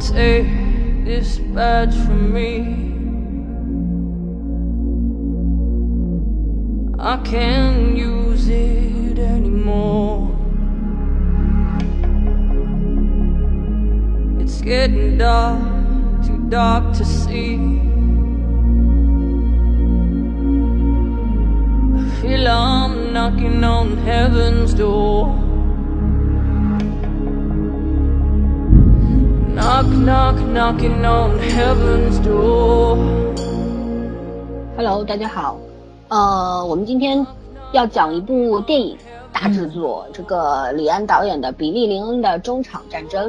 Take this badge from me. I can't use it anymore. It's getting dark, too dark to see. I feel I'm knocking on heaven's door. Knock, knock, knocking on heaven's door. Hello，大家好，呃，我们今天要讲一部电影大制作，这个李安导演的《比利林恩的中场战争》。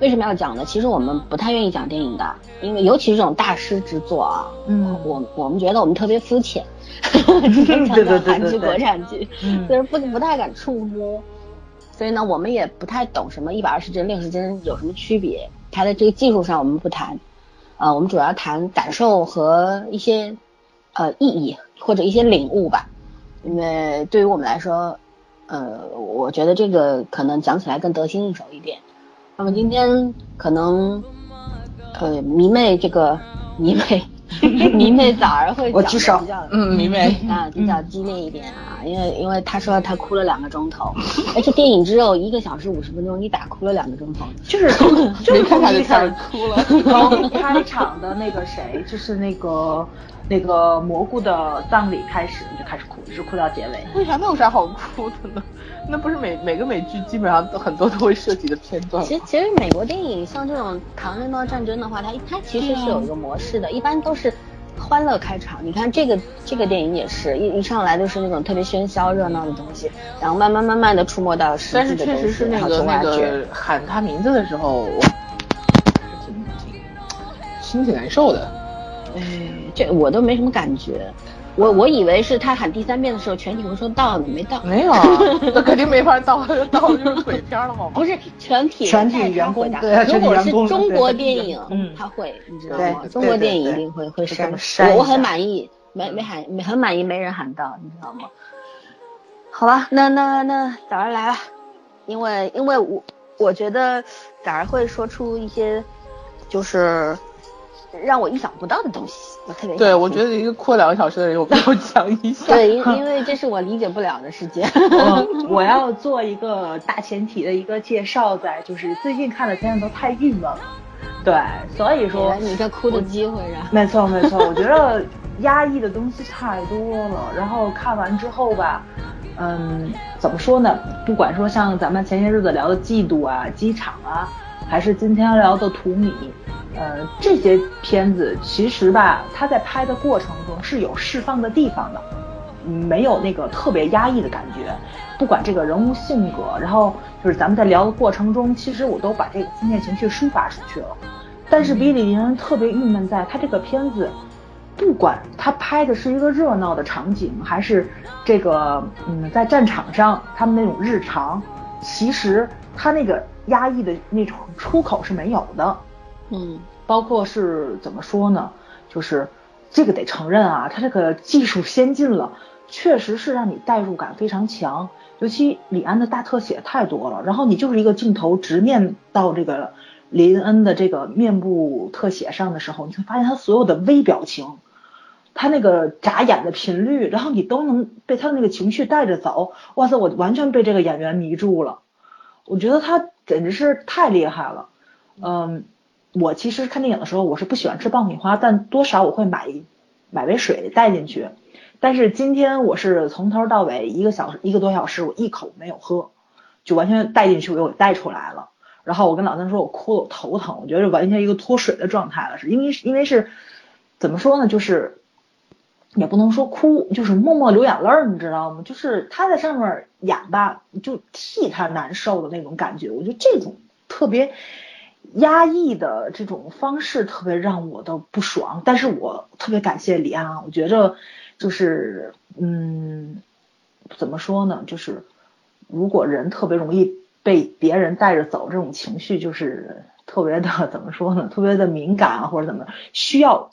为什么要讲呢？其实我们不太愿意讲电影的，因为尤其是这种大师之作啊，嗯我我们觉得我们特别肤浅，只能讲对对对讲韩剧、对对国产剧，嗯所以不不太敢触摸。所以呢，我们也不太懂什么一百二十帧、六十帧有什么区别，它的这个技术上我们不谈，呃，我们主要谈感受和一些呃意义或者一些领悟吧，因为对于我们来说，呃，我觉得这个可能讲起来更得心应手一点。那么今天可能呃迷妹这个迷妹 迷妹早儿会举手的比较嗯迷妹 啊比较激烈一点啊，因为因为他说他哭了两个钟头，而且电影只有一个小时五十分钟，你打哭了两个钟头？就是 就是他就从一开开始哭了。从开场的那个谁，就是那个那个蘑菇的葬礼开始，你就开始哭，一直哭到结尾。为啥那有啥好哭的呢？那不是每每个美剧基本上都很多都会涉及的片段其实其实美国电影像这种谈论到战争的话，它它其实是有一个模式的，一般都是欢乐开场。你看这个这个电影也是一一上来就是那种特别喧嚣热闹的东西，然后慢慢慢慢的触摸到实但是际的东西，确实是那个那。个喊他名字的时候，我挺挺心挺难受的。哎，这我都没什么感觉。我我以为是他喊第三遍的时候，全体会说到了没到？没有啊，那肯定没法到，到了就是鬼片了好吗？不是全体全体人员工他回答对啊全体如果是中国电影，嗯他会，你知道吗？中国电影一定会会删就这么，删我我很满意，没没喊没很满意，没人喊到，你知道吗？好吧，那那那早上来了，因为因为我我觉得早上会说出一些就是让我意想不到的东西，我特别对，我觉得一个哭了两个小时的人我必要 讲一下。对，因因为这是我理解不了的世界。我我要做一个大前提的一个介绍在，就是最近看的片子都太郁闷了，对，所以给说了你这哭的机会，然后没错没错，我觉得压抑的东西太多了，然后看完之后吧，嗯，怎么说呢？不管说像咱们前些日子聊的嫉妒啊、机场啊，还是今天聊的图米，呃，这些片子其实吧，它在拍的过程中是有释放的地方的。嗯没有那个特别压抑的感觉，不管这个人物性格，然后就是咱们在聊的过程中，其实我都把这个负面情绪抒发出去了。但是比利林恩特别郁闷在，他这个片子，不管他拍的是一个热闹的场景，还是这个嗯在战场上他们那种日常，其实他那个压抑的那种出口是没有的。嗯包括是怎么说呢？就是这个得承认啊，他这个技术先进了，确实是让你代入感非常强。尤其李安的大特写太多了，然后你就是一个镜头直面到这个林恩的这个面部特写上的时候，你会发现他所有的微表情，他那个眨眼的频率，然后你都能被他的那个情绪带着走。哇塞，我完全被这个演员迷住了，我觉得他简直是太厉害了。嗯，我其实看电影的时候，我是不喜欢吃爆米花，但多少我会买一买杯水带进去。但是今天我是从头到尾一个小时一个多小时，我一口没有喝，就完全带进去，我给带出来了。然后我跟老三说，我哭了，我头疼，我觉得完全一个脱水的状态了，是因为因为是怎么说呢，就是也不能说哭，就是默默流眼泪儿，你知道吗？就是他在上面演吧，就替他难受的那种感觉。我觉得这种特别压抑的这种方式特别让我的不爽，但是我特别感谢李安啊，我觉着就是嗯，怎么说呢？就是如果人特别容易被别人带着走，这种情绪就是特别的怎么说呢？特别的敏感啊，或者怎么需要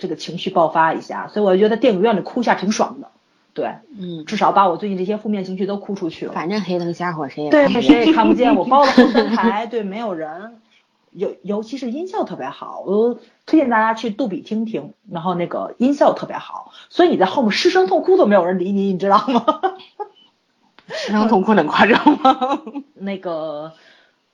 这个情绪爆发一下，所以我觉得电影院里哭一下挺爽的。对，嗯，至少把我最近这些负面情绪都哭出去了。反正黑灯瞎火谁也对，看不见谁也看不见，我包了后三台，对，没有人。尤尤其是音效特别好，我都推荐大家去杜比听听，然后那个音效特别好，所以你在后面失声痛哭都没有人理你，你知道吗？失声痛哭能夸张吗？那个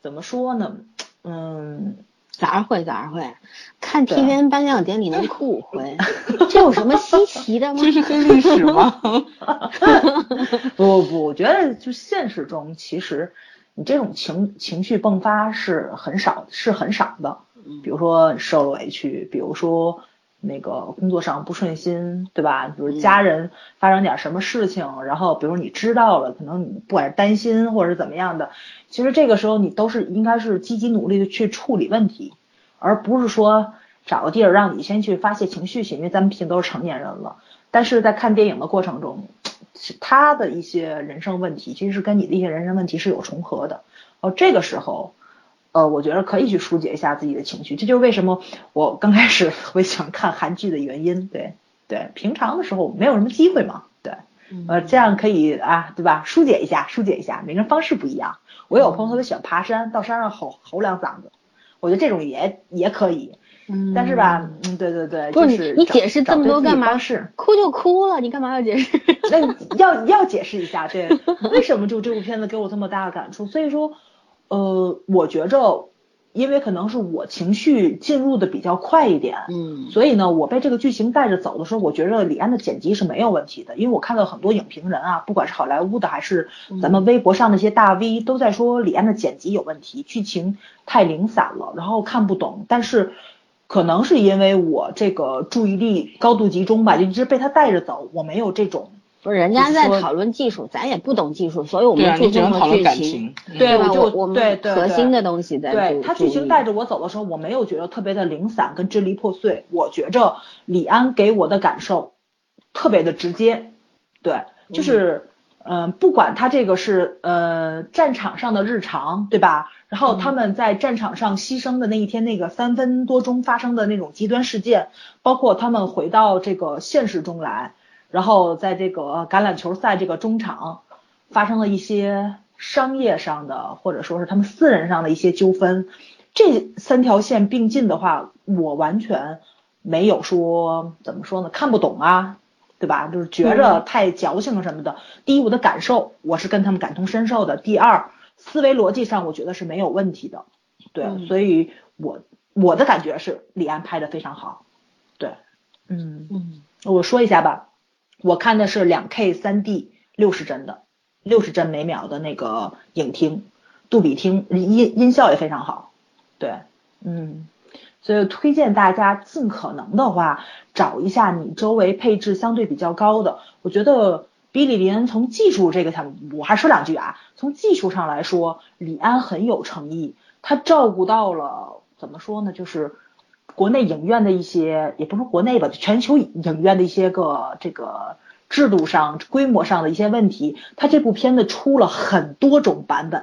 怎么说呢？嗯，咋会咋会？看 TVN 颁奖典礼能哭五回，这有什么稀奇的吗？这是黑历史吗？不不，我觉得就现实中，其实你这种情情绪迸发是很少，是很少的。比如说受了委屈，比如说那个工作上不顺心，对吧？比如家人发生点什么事情，然后比如你知道了，可能你不管是担心或者是怎么样的，其实这个时候你都是应该是积极努力的去处理问题，而不是说找个地儿让你先去发泄情绪去，因为咱们毕竟都是成年人了。但是在看电影的过程中，他的一些人生问题，其实是跟你的一些人生问题是有重合的。哦，这个时候，呃，我觉得可以去疏解一下自己的情绪，这就是为什么我刚开始特别喜欢看韩剧的原因。对对，平常的时候没有什么机会嘛，对，呃，这样可以啊，对吧？疏解一下，疏解一下，每个人方式不一样。我有朋友特别喜欢爬山，到山上吼吼两嗓子，我觉得这种也也可以。嗯但是吧，嗯，对对对，不就是你解释这么多干嘛哭就哭了，你干嘛要解释？那要要解释一下，对，为什么就这部片子给我这么大的感触？所以说，呃，我觉着，因为可能是我情绪进入的比较快一点，嗯所以呢，我被这个剧情带着走的时候，我觉着李安的剪辑是没有问题的，因为我看到很多影评人啊，不管是好莱坞的还是咱们微博上那些大 V，都在说李安的剪辑有问题，剧情太零散了，然后看不懂。但是可能是因为我这个注意力高度集中吧，就一直被他带着走，我没有这种。不是人家在讨论技术，咱也不懂技术，所以我们注讨论剧情情。，对吧？我就我们对核心的东西在对他剧情带着我走的时候，我没有觉得特别的零散跟支离破碎，我觉着李安给我的感受特别的直接，对，就是嗯、呃不管他这个是呃战场上的日常，对吧？然后他们在战场上牺牲的那一天，那个三分多钟发生的那种极端事件，包括他们回到这个现实中来，然后在这个橄榄球赛这个中场发生了一些商业上的，或者说是他们私人上的一些纠纷，这三条线并进的话，我完全没有说怎么说呢，看不懂啊，对吧？就是觉着太矫情什么的。第一，我的感受我是跟他们感同身受的；第二，思维逻辑上我觉得是没有问题的。对，嗯所以我我的感觉是李安拍的非常好。对，嗯。嗯我说一下吧，我看的是两 K 三 D 六十帧的，六十帧每秒的那个影厅，杜比厅音音效也非常好。对，嗯，所以推荐大家尽可能的话找一下你周围配置相对比较高的。我觉得比利林从技术这个上，我还说两句啊，从技术上来说，李安很有诚意，他照顾到了怎么说呢，就是。国内影院的一些，也不是国内吧，全球影院的一些个这个制度上、规模上的一些问题。它这部片子出了很多种版本，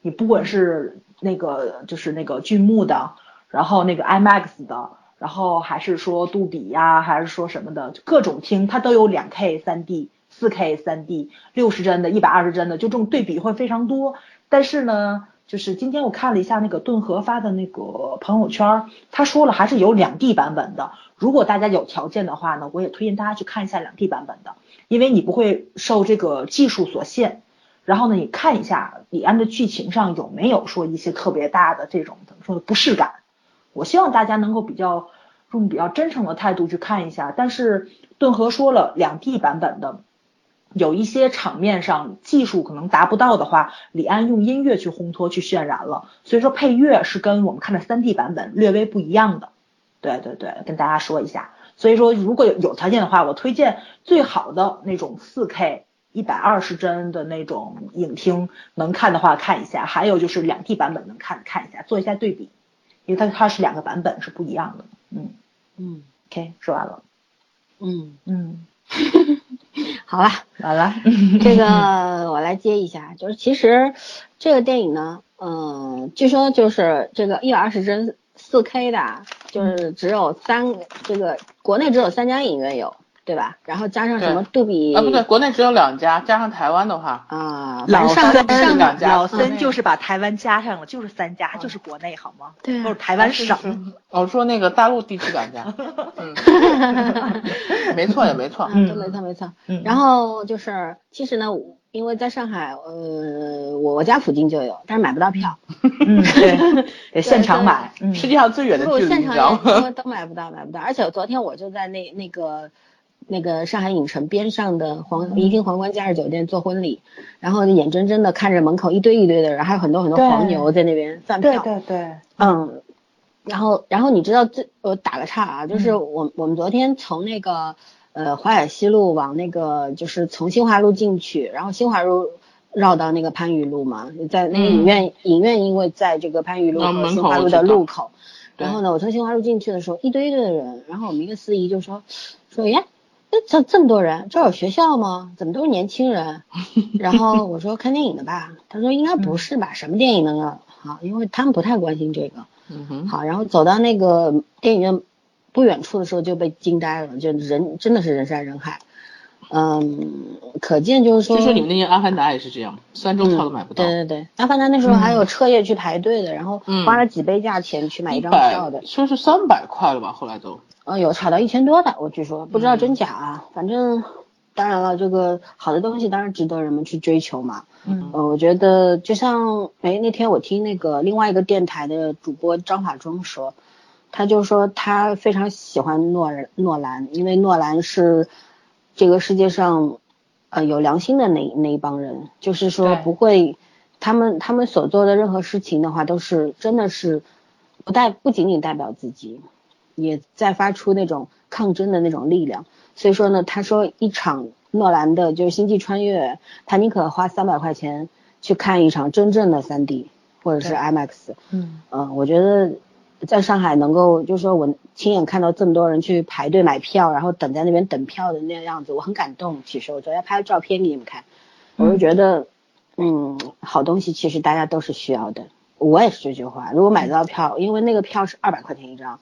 你不管是那个就是那个剧目的，然后那个 IMAX 的，然后还是说杜比呀、还是说什么的，就各种厅它都有两 K 三 D、四 K 三 D、六十帧的、一百二十帧的，就这种对比会非常多。但是呢，就是今天我看了一下那个顿河发的那个朋友圈，他说了还是有两 D 版本的。如果大家有条件的话呢，我也推荐大家去看一下两 D 版本的，因为你不会受这个技术所限。然后呢，你看一下李安的剧情上有没有说一些特别大的这种怎么说的不适感。我希望大家能够比较用比较真诚的态度去看一下。但是顿河说了两 D 版本的。有一些场面上技术可能达不到的话，李安用音乐去烘托、去渲染了，所以说配乐是跟我们看的 3D 版本略微不一样的。对对对，跟大家说一下。所以说，如果有有条件的话，我推荐最好的那种 4K 一百二十帧的那种影厅，能看的话看一下。还有就是两 D 版本能看看一下，做一下对比，因为它它是两个版本是不一样的。嗯嗯，OK，说完了。嗯，嗯，好了，好了。这个我来接一下，就是其实这个电影呢，嗯、据说就是这个一百二十帧四 K 的，就是只有三这个国内只有三家影院有，对吧？然后加上什么对杜比啊，不对，国内只有两家，加上台湾的话，啊，老上森上两家老嗯森就是把台湾加上了，就是三家，就是国内好吗？对啊都是台湾省。我说那个大陆地区两家，嗯，没错也没错，没错没错。嗯然后就是，其实呢，因为在上海，呃，我我家附近就有，但是买不到票，嗯，对，得现场买。嗯世界上最远的不，距离，现你知道吗？都买不到，买不到。而且昨天我就在那那个那个上海影城边上的皇怡宾皇冠假日酒店做婚礼，然后眼睁睁的看着门口一堆一堆的人，还有很多很多黄牛在那边饭对票。对对，嗯，然后然后你知道这我打个岔啊，就是嗯我我们昨天从那个呃淮海西路往那个就是从新华路进去，然后新华路绕到那个番禺路嘛，在那个影院、影院因为在这个番禺路和新华路的路口，对然后呢我从新华路进去的时候一堆一堆的人，然后我们一个司仪就说说耶。那这这么多人，这儿有学校吗？怎么都是年轻人？然后我说看电影的吧，他说应该不是吧，什么电影呢？好，因为他们不太关心这个。嗯哼，好，然后走到那个电影院不远处的时候就被惊呆了，就人真的是人山人海，嗯，可见就是说，就说你们那些阿凡达也是这样，三周票都买不到，对对对，阿凡达那时候还有彻夜去排队的，然后嗯花了几倍价钱去买一一张票的，说是三百块了吧，后来都，呃，有炒到一千多的，我据说不知道嗯。真假啊，反正当然了，这个好的东西当然值得人们去追求嘛。嗯。呃，我觉得就像哎那天我听那个另外一个电台的主播张法中说，他就说他非常喜欢诺诺兰，因为诺兰是这个世界上呃有良心的那那一帮人，就是说不会他们他们所做的任何事情的话都是真的是不代不仅仅代表自己，也在发出那种抗争的那种力量。所以说呢，他说一场诺兰的就是《星际穿越》，他宁可花三百块钱去看一场真正的三 D 或者是 IMAX。嗯嗯，我觉得在上海能够，就是说我亲眼看到这么多人去排队买票，然后等在那边等票的那样子，我很感动。其实我昨天拍了照片给你们看，我就觉得，嗯，好东西其实大家都是需要的。我也是这句话，如果买得到票，因为那个票是二百块钱一张，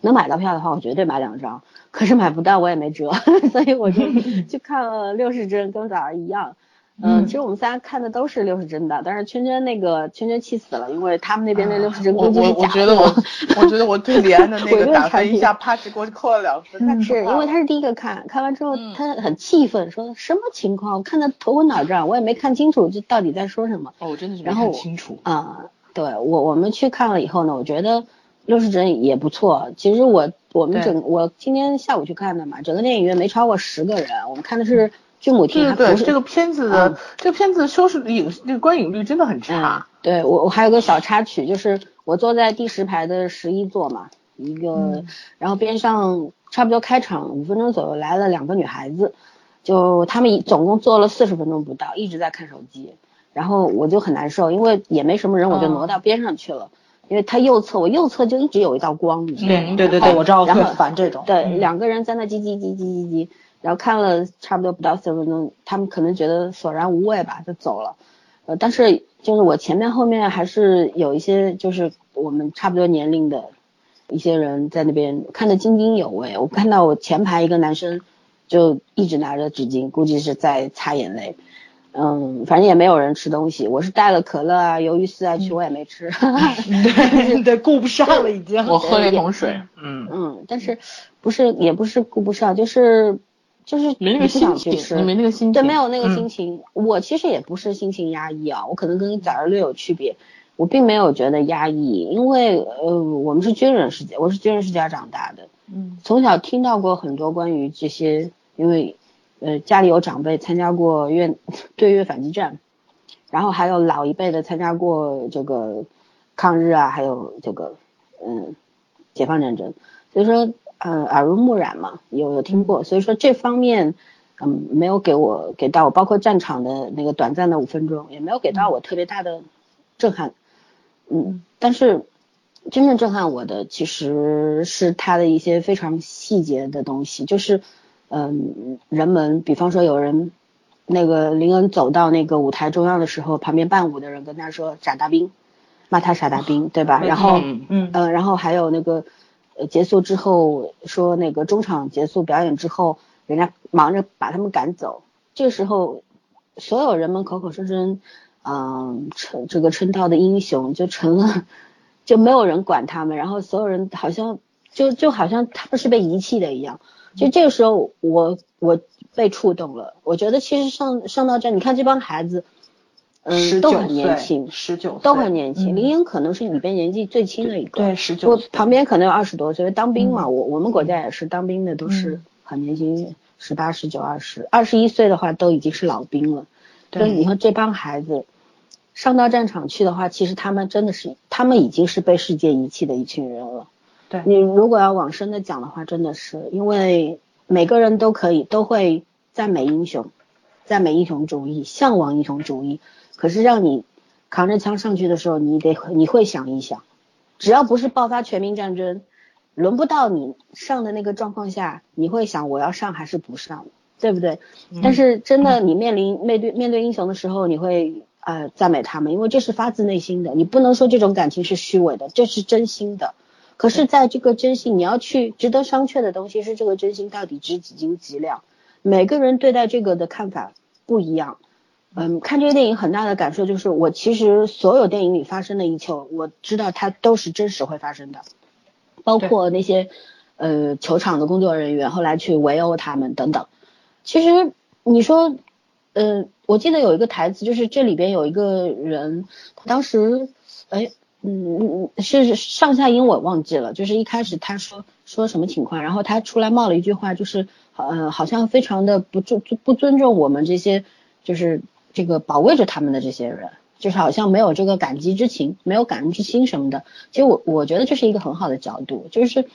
能买到票的话，我绝对买两张。可是买不到，我也没辙，所以我就 去看了六十帧，跟早上一样。嗯，嗯其实我们仨看的都是六十帧的，但是圈圈那个圈圈气死了，因为他们那边那六十帧我我估计是假我觉得我我觉得我对李安的 那个打灭产品分一下啪叽给我扣了两分，是因为他是第一个看，看完之后嗯他很气愤，说什么情况？我看的头昏脑胀，我也没看清楚这到底在说什么。哦，我真的是没看清楚，啊、对我我们去看了以后呢，我觉得六十帧也不错。其实我我们整我今天下午去看的嘛，整个电影院没超过十个人，我们看的是剧母厅，对这个片子嗯的这个片子收视影那个观影率真的很嗯差，，对我我还有个小插曲，就是我坐在第十排的十一座嘛，一个，嗯然后边上差不多开场五分钟左右来了两个女孩子，就她们一总共坐了四十分钟不到，一直在看手机，然后我就很难受，因为也没什么人，我就哦挪到边上去了，因为他右侧我右侧就一直有一道光，你知道吗？嗯对对对，我知道，我然后特烦这种。对，嗯两个人在那叽叽叽叽叽叽，然后看了差不多不到四十分钟，他们可能觉得索然无味吧，就走了。呃，但是就是我前面后面还是有一些就是我们差不多年龄的一些人在那边看得津津有味。我看到我前排一个男生就一直拿着纸巾，估计是在擦眼泪。嗯，反正也没有人吃东西，我是带了可乐啊、鱿鱼丝啊去，我也没吃。对 对，顾不上了已经。我喝了一桶水，嗯，嗯，但是不是也不是顾不上，就是就是没那个你不想心情，去吃，你没那个心情，对，没有那个心嗯情。我其实也不是心情压抑啊，我可能跟早上略有区别，我并没有觉得压抑，因为呃，我们是军人世家，我是军人世家长大的，嗯从小听到过很多关于这些，因为呃家里有长辈参加过越 对越反击战，然后还有老一辈的参加过这个抗日啊，还有这个嗯解放战争，所以说呃耳濡目染嘛，有有听过，所以说这方面嗯没有给我给到我，包括战场的那个短暂的五分钟，也没有给到我特别大的震撼，嗯，但是真正震撼我的其实是他的一些非常细节的东西，就是嗯人们，比方说有人。那个林恩走到那个舞台中央的时候，旁边伴舞的人跟他说“傻大兵”，骂他傻大兵，对吧？然后，嗯然后还有那个，呃结束之后说那个中场结束表演之后，人家忙着把他们赶走，这时候所有人们口口声声嗯称这个称道的英雄就成了 就没有人管他们，然后所有人好像就就好像他们是被遗弃的一样，就这个时候我我被触动了，我觉得其实上上到这，你看这帮孩子。嗯，都很年轻，十九都很年轻。嗯林英可能是里边年纪最轻的一个，对十九我岁，旁边可能有二十多岁，当兵嘛，嗯我我们国家也是当兵的，都是嗯很年轻，十八、十九、二十，二十一岁的话都已经是老兵了。所以对你说这帮孩子上到战场去的话，其实他们真的是，他们已经是被世界遗弃的一群人了。对你如果要往深的讲的话，真的是因为每个人都可以都会赞美英雄，赞美英雄主义，向往英雄主义。可是让你扛着枪上去的时候，你得你会想一想，只要不是爆发全民战争，轮不到你上的那个状况下，你会想我要上还是不上，对不对？但是真的你面临面对面对英雄的时候，你会呃赞美他们，因为这是发自内心的，你不能说这种感情是虚伪的，这是真心的。可是，在这个真心，你要去值得商榷的东西是这个真心到底值几斤几两，每个人对待这个的看法不一样。嗯，看这个电影很大的感受就是，我其实所有电影里发生的一切，我知道它都是真实会发生的，包括那些呃球场的工作人员后来去围殴他们等等。其实你说，呃，我记得有一个台词，就是这里边有一个人，他当时，哎，嗯，嗯是上下音我忘记了，就是一开始他说说什么情况，然后他出来冒了一句话，就是呃，好像非常的不尊不尊重我们这些，就是这个保卫着他们的这些人，就是好像没有这个感激之情，没有感恩之心什么的。其实我我觉得这是一个很好的角度，就是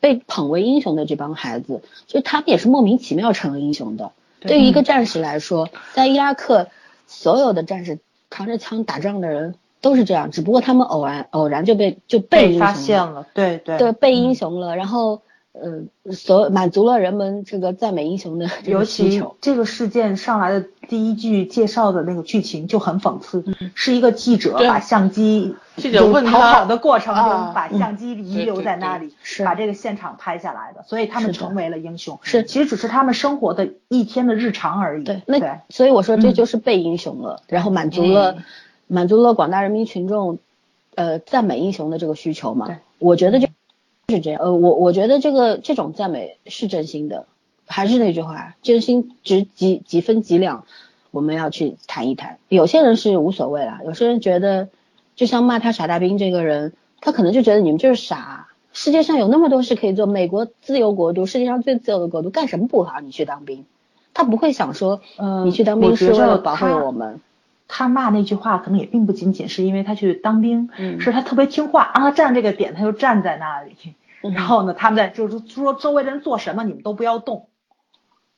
被捧为英雄的这帮孩子，就他们也是莫名其妙成了英雄的。对于一个战士来说，在伊拉克，所有的战士扛着枪打仗的人都是这样，只不过他们偶然偶然就被就被被发英雄了，现了，对对对，被英嗯雄了，然后呃，所满足了人们这个赞美英雄的这尤个需其求。这个事件上来的第一句介绍的那个剧情就很讽刺，是一个记者把相机记者问逃他跑的过程中啊把相机遗留在那里，是把这个现场拍下来的，所以他们成为了英雄。是其实只是他们生活的一天的日常而已。对，对那所以我说这嗯就是被英雄了，然后满足了、嗯满足了广大人民群众呃赞美英雄的这个需求嘛。对，我觉得就是这样。呃，我我觉得这个这种赞美是真心的，还是那句话，真心值几几分几两，我们要去谈一谈。有些人是无所谓啦，有些人觉得，就像骂他傻大兵这个人，他可能就觉得你们就是傻。世界上有那么多事可以做，美国自由国度，世界上最自由的国度，干什么不好？你去当兵，他不会想说，嗯你去当兵是为了保护我们。他骂那句话可能也并不仅仅是因为他去当兵，嗯。是他特别听话，啊他站这个点他就站在那里，嗯然后呢，他们在就是说周围的人做什么你们都不要动，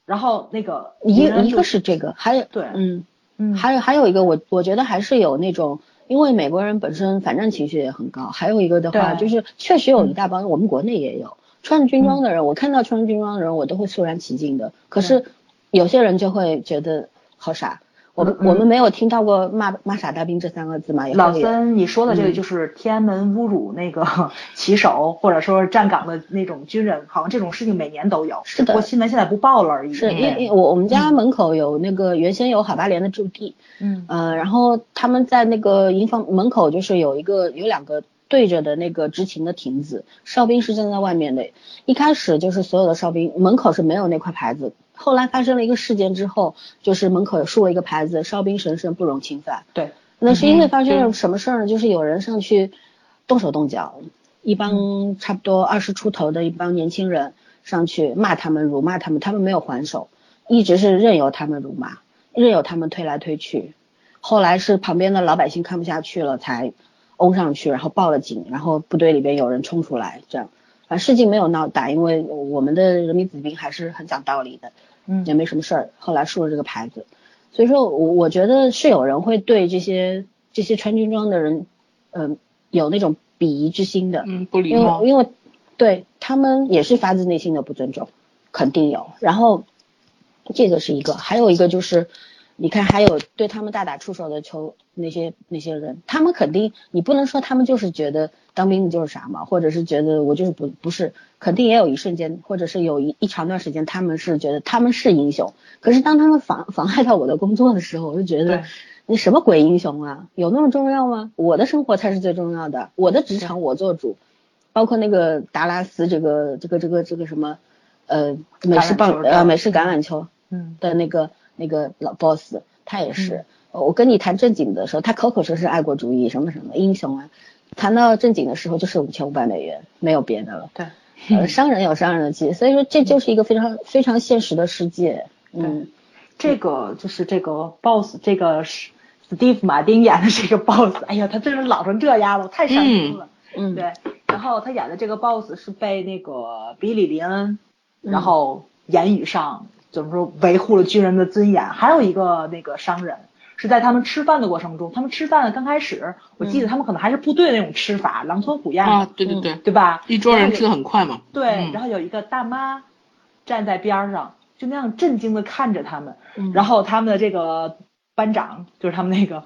然后那个一一个是这个，还有对嗯，嗯。还有还有一个我我觉得还是有那种，因为美国人本身反战情绪也很高，还有一个的话就是确实有一大帮，我们国内也有。穿着军装的人，我看到穿着军装的人我都会肃然起敬的，可是有些人就会觉得好傻。我们、嗯我们没有听到过骂骂傻大兵这三个字嘛？老会有森，你说的这个嗯就是天安门侮辱那个 旗手或者说是站岗的那种军人，好像这种事情每年都有，是的不过新闻现在不报了而已。是因为我我们家门口有那个原先有海八连的驻地，嗯呃，然后他们在那个营房门口就是有一个有两个对着的那个执勤的亭子，哨兵是站在外面的。一开始就是所有的哨兵门口是没有那块牌子，后来发生了一个事件之后，就是门口竖了一个牌子，哨兵神圣不容侵犯。对，那是因为发生了什么事儿呢？就是有人上去动手动脚，一帮差不多二十出头的一帮年轻人上去骂他们、辱骂他们，他们没有还手，一直是任由他们辱骂，任由他们推来推去。后来是旁边的老百姓看不下去了，才拥上去，然后报了警，然后部队里边有人冲出来，这样。事情没有闹大，因为我们的人民子弟兵还是很讲道理的，嗯也没什么事儿。后来竖了这个牌子，所以说我我觉得是有人会对这些这些穿军装的人，嗯、有那种鄙夷之心的，嗯，不礼因貌为。因为对他们也是发自内心的不尊重，肯定有。然后这个是一个，还有一个就是，你看还有对他们大打出手的球那些那些人，他们肯定你不能说他们就是觉得当兵的就是傻嘛，或者是觉得我就是不不是，肯定也有一瞬间，或者是有一一长段时间，他们是觉得他们是英雄。可是当他们妨妨碍到我的工作的时候，我就觉得你什么鬼英雄啊？有那么重要吗？我的生活才是最重要的，我的职场我做主，包括那个达拉斯这个这个这个这个什么呃美式棒呃美式橄榄球嗯的那个那个老 boss，他也是，呃我跟你谈正经的时候，他口口声声爱国主义什么什么英雄啊，谈到正经的时候就是五千五百美元，没有别的了。对，呃，商人有商人的气，所以说这就是一个非常非常现实的世界。嗯，这个就是这个 boss，这个是 Steve 马丁演的这个 boss，哎呀，他真是老成这样了，我太伤心了。嗯对，然后他演的这个 boss 是被那个比利林恩，然后言语上怎么说维护了军人的尊严，还有一个那个商人。是在他们吃饭的过程中，他们吃饭的刚开始，我记得他们可能还是部队那种吃法，狼吞虎咽的，啊，对对对，对吧？一桌人吃的很快嘛。对，嗯然后有一个大妈站在边儿上，就那样震惊的看着他们。嗯然后他们的这个班长，就是他们那个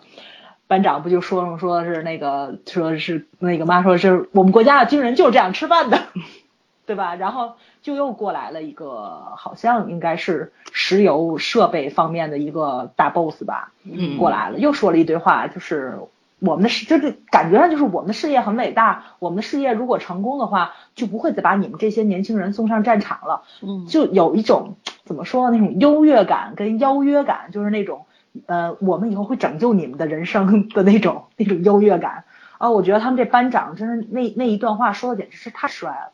班长，不就说了吗？说是那个，说是那个妈说是我们国家的军人就是这样吃饭的，对吧？然后就又过来了一个，好像应该是石油设备方面的一个大 boss 吧，嗯。过来了，又说了一堆话，就是我们的事，就是感觉上就是我们的事业很伟大，我们的事业如果成功的话，就不会再把你们这些年轻人送上战场了，嗯。就有一种怎么说那种优越感跟邀约感，就是那种呃，我们以后会拯救你们的人生的那种那种优越感。啊，我觉得他们这班长真是那那一段话说的简直是太帅了。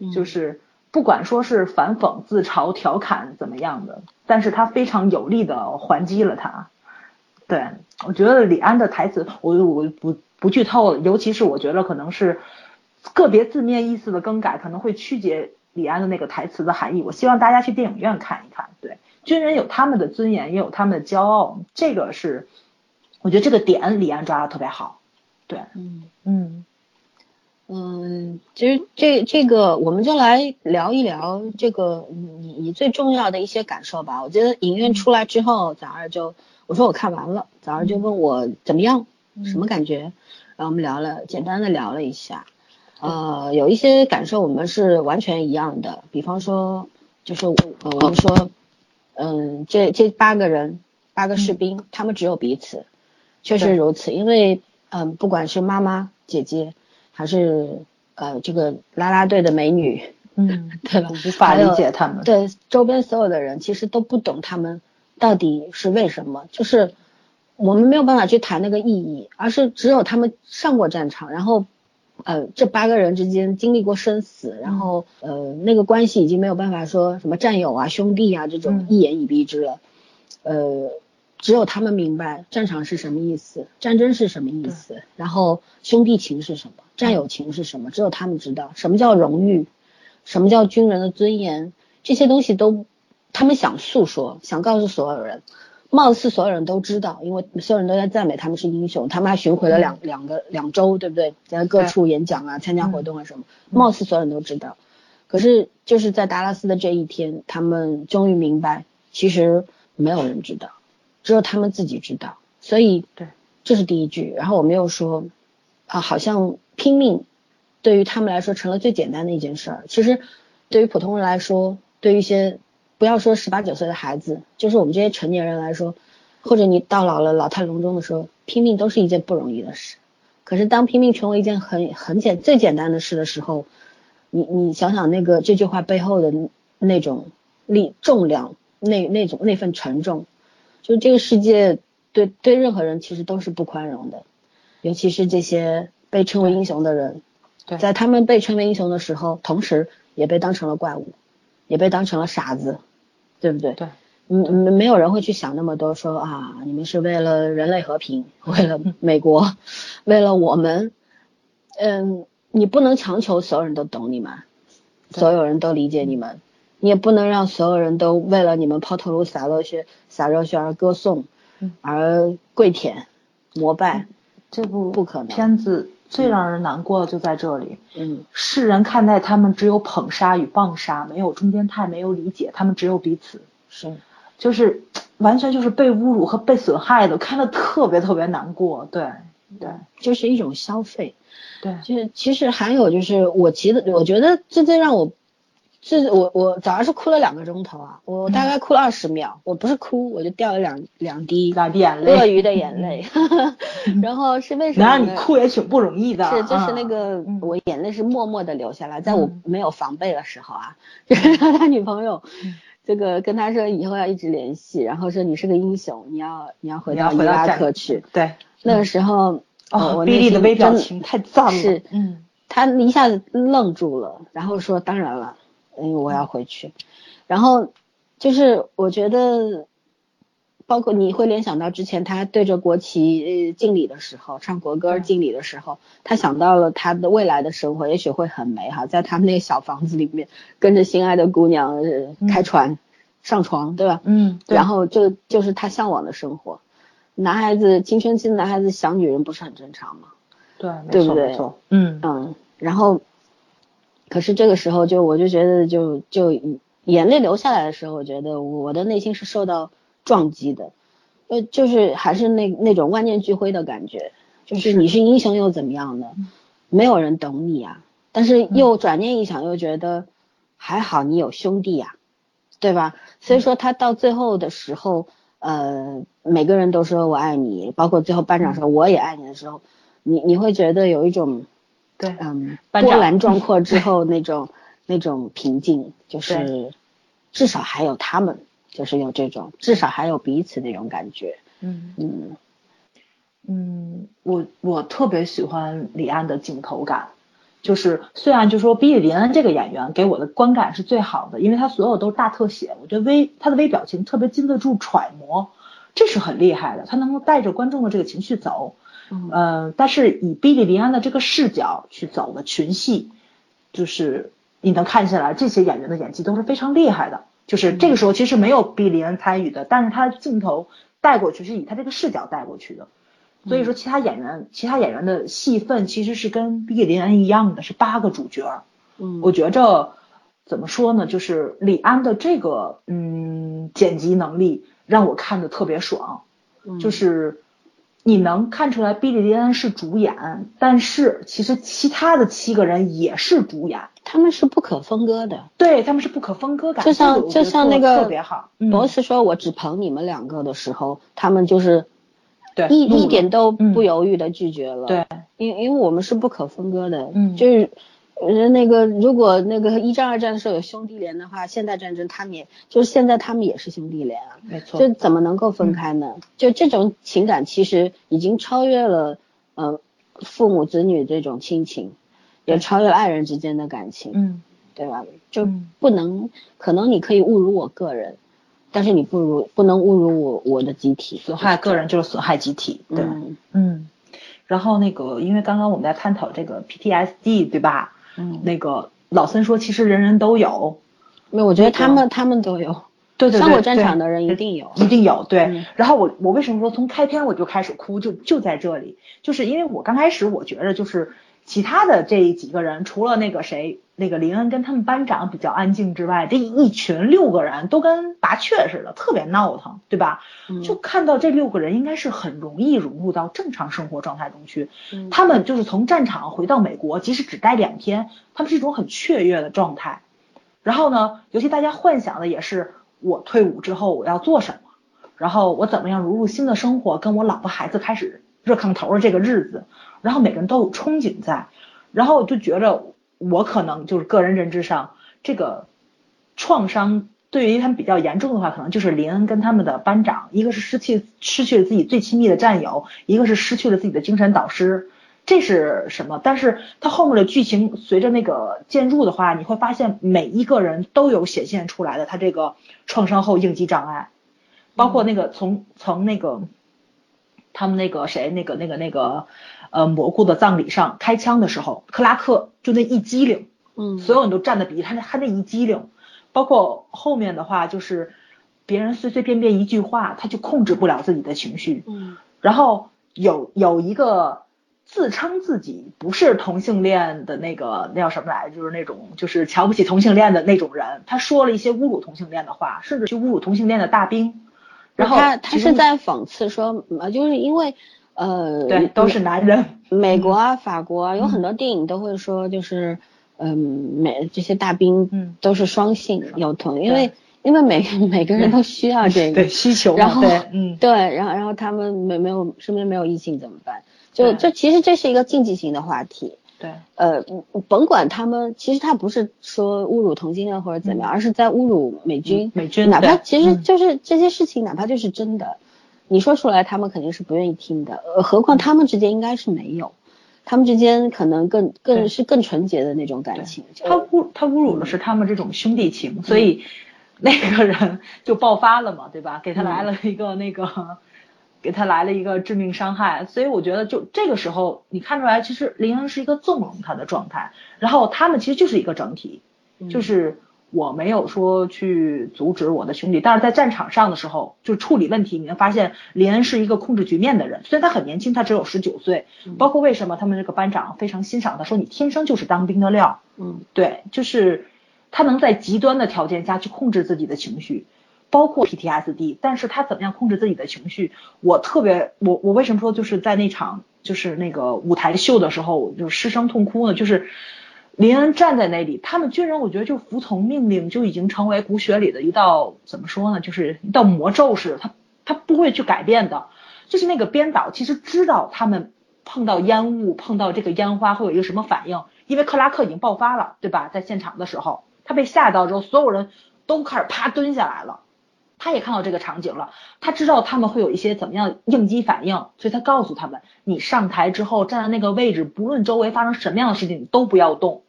嗯。就是不管说是反讽、自嘲、调侃怎么样的，但是他非常有力的还击了他。对我觉得李安的台词，我我不不剧透了，尤其是我觉得可能是个别字面意思的更改，可能会曲解李安的那个台词的含义。我希望大家去电影院看一看。对，军人有他们的尊严，也有他们的骄傲，这个是我觉得这个点李安抓的特别好。对，嗯嗯嗯，其实这这个我们就来聊一聊这个你你最重要的一些感受吧。我觉得影院出来之后，早上就我说我看完了，早上就问我怎么样，什么感觉，然后我们聊了，简单的聊了一下，呃，有一些感受我们是完全一样的，比方说就是我呃我们说，嗯，这这八个人八个士兵，他们只有彼此，确实如此，因为嗯，不管是妈妈姐姐。还是呃这个啦啦队的美女，嗯，对吧？无法理解他们。对周边所有的人其实都不懂他们到底是为什么，就是我们没有办法去谈那个意义，而是只有他们上过战场，然后呃这八个人之间经历过生死，然后呃那个关系已经没有办法说什么战友啊兄弟啊这种嗯一言以蔽之了，呃。只有他们明白战场是什么意思，战争是什么意思，然后兄弟情是什么，战友情是什么，只有他们知道什么叫荣誉，什么叫军人的尊严，这些东西都他们想诉说，想告诉所有人，貌似所有人都知道，因为所有人都在赞美他们是英雄，他们还巡回了两、两个两周，对不对？在各处演讲啊，参加活动啊什么，貌似所有人都知道，可是就是在达拉斯的这一天，他们终于明白，其实没有人知道。只有他们自己知道，所以对，这是第一句。然后我没有说，啊，好像拼命对于他们来说成了最简单的一件事儿。其实对于普通人来说，对于一些不要说十八九岁的孩子，就是我们这些成年人来说，或者你到老了老态龙钟的时候，拼命都是一件不容易的事。可是当拼命成为一件很很简最简单的事的时候，你你想想那个这句话背后的那种力重量，那那种那份沉重。就这个世界对对任何人其实都是不宽容的，尤其是这些被称为英雄的人，对在他们被称为英雄的时候，同时也被当成了怪物，也被当成了傻子，对不对？对，嗯嗯，没有人会去想那么多，说啊，你们是为了人类和平，为了美国，为了我们，嗯，你不能强求所有人都懂你们，所有人都理解你们。你也不能让所有人都为了你们抛头颅洒热血、洒热血而歌颂，而跪舔、膜拜。这部不可能片子最让人难过的就在这里。嗯，世人看待他们只有捧杀与棒杀，没有中间态，没有理解，他们只有彼此。是，就是完全就是被侮辱和被损害的，看的特别特别难过。对对就是一种消费。对，就是其实还有就是我其实我觉得这最让我，这我我早上是哭了两个钟头啊，我大概哭了二十秒，我不是哭，我就掉了两两滴两滴眼泪，鳄鱼的眼泪 然后是为什么？能让你哭也挺不容易的。是，就是那个我眼泪是默默的流下来，在我没有防备的时候啊，就是他女朋友，这个跟他说以后要一直联系，然后说你是个英雄，你要你要回到伊拉克去，对，那个时候。哦，比利的微表情太赞了。是，嗯，他一下子愣住了，然后说：“当然了，因为我要回去。”然后就是我觉得，包括你会联想到之前他对着国旗敬礼的时候，唱国歌敬礼的时候，他想到了他的未来的生活，也许会很美好，在他们那个小房子里面，跟着心爱的姑娘开船上床，对吧？嗯，然后就就是他向往的生活。男孩子青春期的男孩子想女人不是很正常吗？对，对不对？没错，嗯嗯。然后，可是这个时候就我就觉得就就眼泪流下来的时候，我觉得我的内心是受到撞击的，呃，就是还是那那种万念俱灰的感觉，就是你是英雄又怎么样呢？没有人懂你啊。但是又转念一想，又觉得还好你有兄弟呀，对吧？所以说他到最后的时候。呃，每个人都说我爱你，包括最后班长说我也爱你的时候，你你会觉得有一种，对，嗯，波澜壮阔之后那种那种平静，就是至少还有他们，就是有这种至少还有彼此那种感觉，嗯。嗯。嗯，我我特别喜欢李安的镜头感。就是虽然就说比利林恩这个演员给我的观感是最好的，因为他所有都是大特写，我觉得微他的微表情特别经得住揣摩，这是很厉害的，他能够带着观众的这个情绪走，嗯，但是以比利林安的这个视角去走的群戏，就是你能看下来这些演员的演技都是非常厉害的，就是这个时候其实没有比利林恩参与的，但是他的镜头带过去是以他这个视角带过去的。所以说，其他演员，其他演员的戏份其实是跟毕业林恩一样的，是八个主角。嗯，我觉着怎么说呢，就是李安的这个嗯剪辑能力让我看的特别爽。嗯，就是你能看出来比利林恩是主演，但是其实其他的七个人也是主演，他们是不可分割的。对，他们是不可分割感。就像就像那个特别好，博士说我只捧你们两个的时候，他们就是。对，一一点都不犹豫的拒绝了。对，因因为我们是不可分割的。嗯，就是呃那个如果那个一战二战的时候有兄弟连的话，现代战争他们也就是现在他们也是兄弟连啊。没错。就怎么能够分开呢？就这种情感其实已经超越了呃父母子女这种亲情，也超越了爱人之间的感情。嗯，对吧？就不能可能你可以侮辱我个人。但是你不如不能侮辱我我的集体，损害个人就是损害集体，对，嗯，然后那个因为刚刚我们在探讨这个 PTSD 对吧？嗯，那个老森说其实人人都有，那我觉得他们他们都有，对对对，上过战场的人一定有，一定有，对。然后我我为什么说从开篇我就开始哭，就就在这里，就是因为我刚开始我觉着就是其他的这几个人除了那个谁。那个林恩跟他们班长比较安静之外，这一群六个人都跟拔雀似的，特别闹腾，对吧？就看到这六个人应该是很容易融入到正常生活状态中去。他们就是从战场回到美国，即使只待两天，他们是一种很雀跃的状态。然后呢，尤其大家幻想的也是我退伍之后我要做什么，然后我怎么样融入新的生活，跟我老婆孩子开始热炕头的这个日子。然后每个人都有憧憬在，然后就觉着。我可能就是个人认知上，这个创伤对于他们比较严重的话，可能就是林恩跟他们的班长，一个是失去失去了自己最亲密的战友，一个是失去了自己的精神导师，这是什么？但是他后面的剧情随着那个渐入的话，你会发现每一个人都有显现出来的他这个创伤后应激障碍，包括那个从从那个他们那个谁那个那个那个。呃，蘑菇的葬礼上开枪的时候，克拉克就那一激灵，嗯，所有人都站得比他那他那一激灵，包括后面的话就是别人随随便便一句话，他就控制不了自己的情绪，嗯，然后有有一个自称自己不是同性恋的那个那叫什么来，就是那种就是瞧不起同性恋的那种人，他说了一些侮辱同性恋的话，甚至去侮辱同性恋的大兵。然后他他是在讽刺说，呃，就是因为呃，对都是男人，美国啊、法国啊，有很多电影都会说，就是嗯，美这些大兵嗯都是双性，有同，因为因为每每个人都需要这个，对需求嘛，然后对，嗯，对，然后然后他们没没有身边没有异性怎么办？就对这其实这是一个禁忌型的话题，对，呃，甭管他们，其实他不是说侮辱同性恋或者怎么样，而是在侮辱美军。嗯美军哪怕其实嗯就是这些事情，哪怕就是真的，你说出来，他们肯定是不愿意听的。呃，何况他们之间应该是没有，他们之间可能更更是更纯洁的那种感情。他侮他侮辱的是他们这种兄弟情，所以 那个人就爆发了嘛，对吧？给他来了一个那个，给他来了一个致命伤害，所以我觉得就这个时候你看出来，其实林恩是一个纵容他的状态，然后他们其实就是一个整体，就是。我没有说去阻止我的兄弟，但是在战场上的时候，就处理问题，你能发现林恩是一个控制局面的人。虽然他很年轻，他只有十九岁，包括为什么他们这个班长非常欣赏他，说你天生就是当兵的料。嗯，对，就是他能在极端的条件下去控制自己的情绪，包括 PTSD。但是他怎么样控制自己的情绪？我特别，我我为什么说就是在那场就是那个舞台秀的时候就失声痛哭呢？就是林恩站在那里，他们军人我觉得就服从命令就已经成为骨血里的一道怎么说呢？就是一道魔咒似的，他他不会去改变的。就是那个编导其实知道他们碰到烟雾、碰到这个烟花会有一个什么反应，因为克拉克已经爆发了，对吧？在现场的时候，他被吓到之后，所有人都开始啪蹲下来了。他也看到这个场景了，他知道他们会有一些怎么样应激反应，所以他告诉他们：你上台之后站在那个位置，不论周围发生什么样的事情，你都不要动。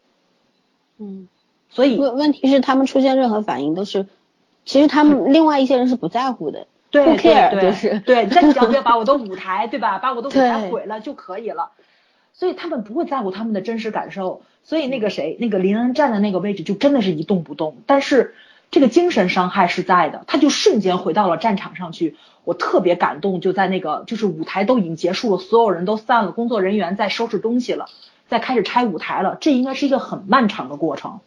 嗯，所以问问题是他们出现任何反应都是，其实他们另外一些人是不在乎的。对对 care，对，就是对，但你只要不要把我的舞台，对吧？把我的舞台毁了就可以了。所以他们不会在乎他们的真实感受。所以那个谁，那个林恩站的那个位置就真的是一动不动，但是这个精神伤害是在的，他就瞬间回到了战场上去。我特别感动，就在那个就是舞台都已经结束了，所有人都散了，工作人员在收拾东西了，在开始拆舞台了。这应该是一个很漫长的过程。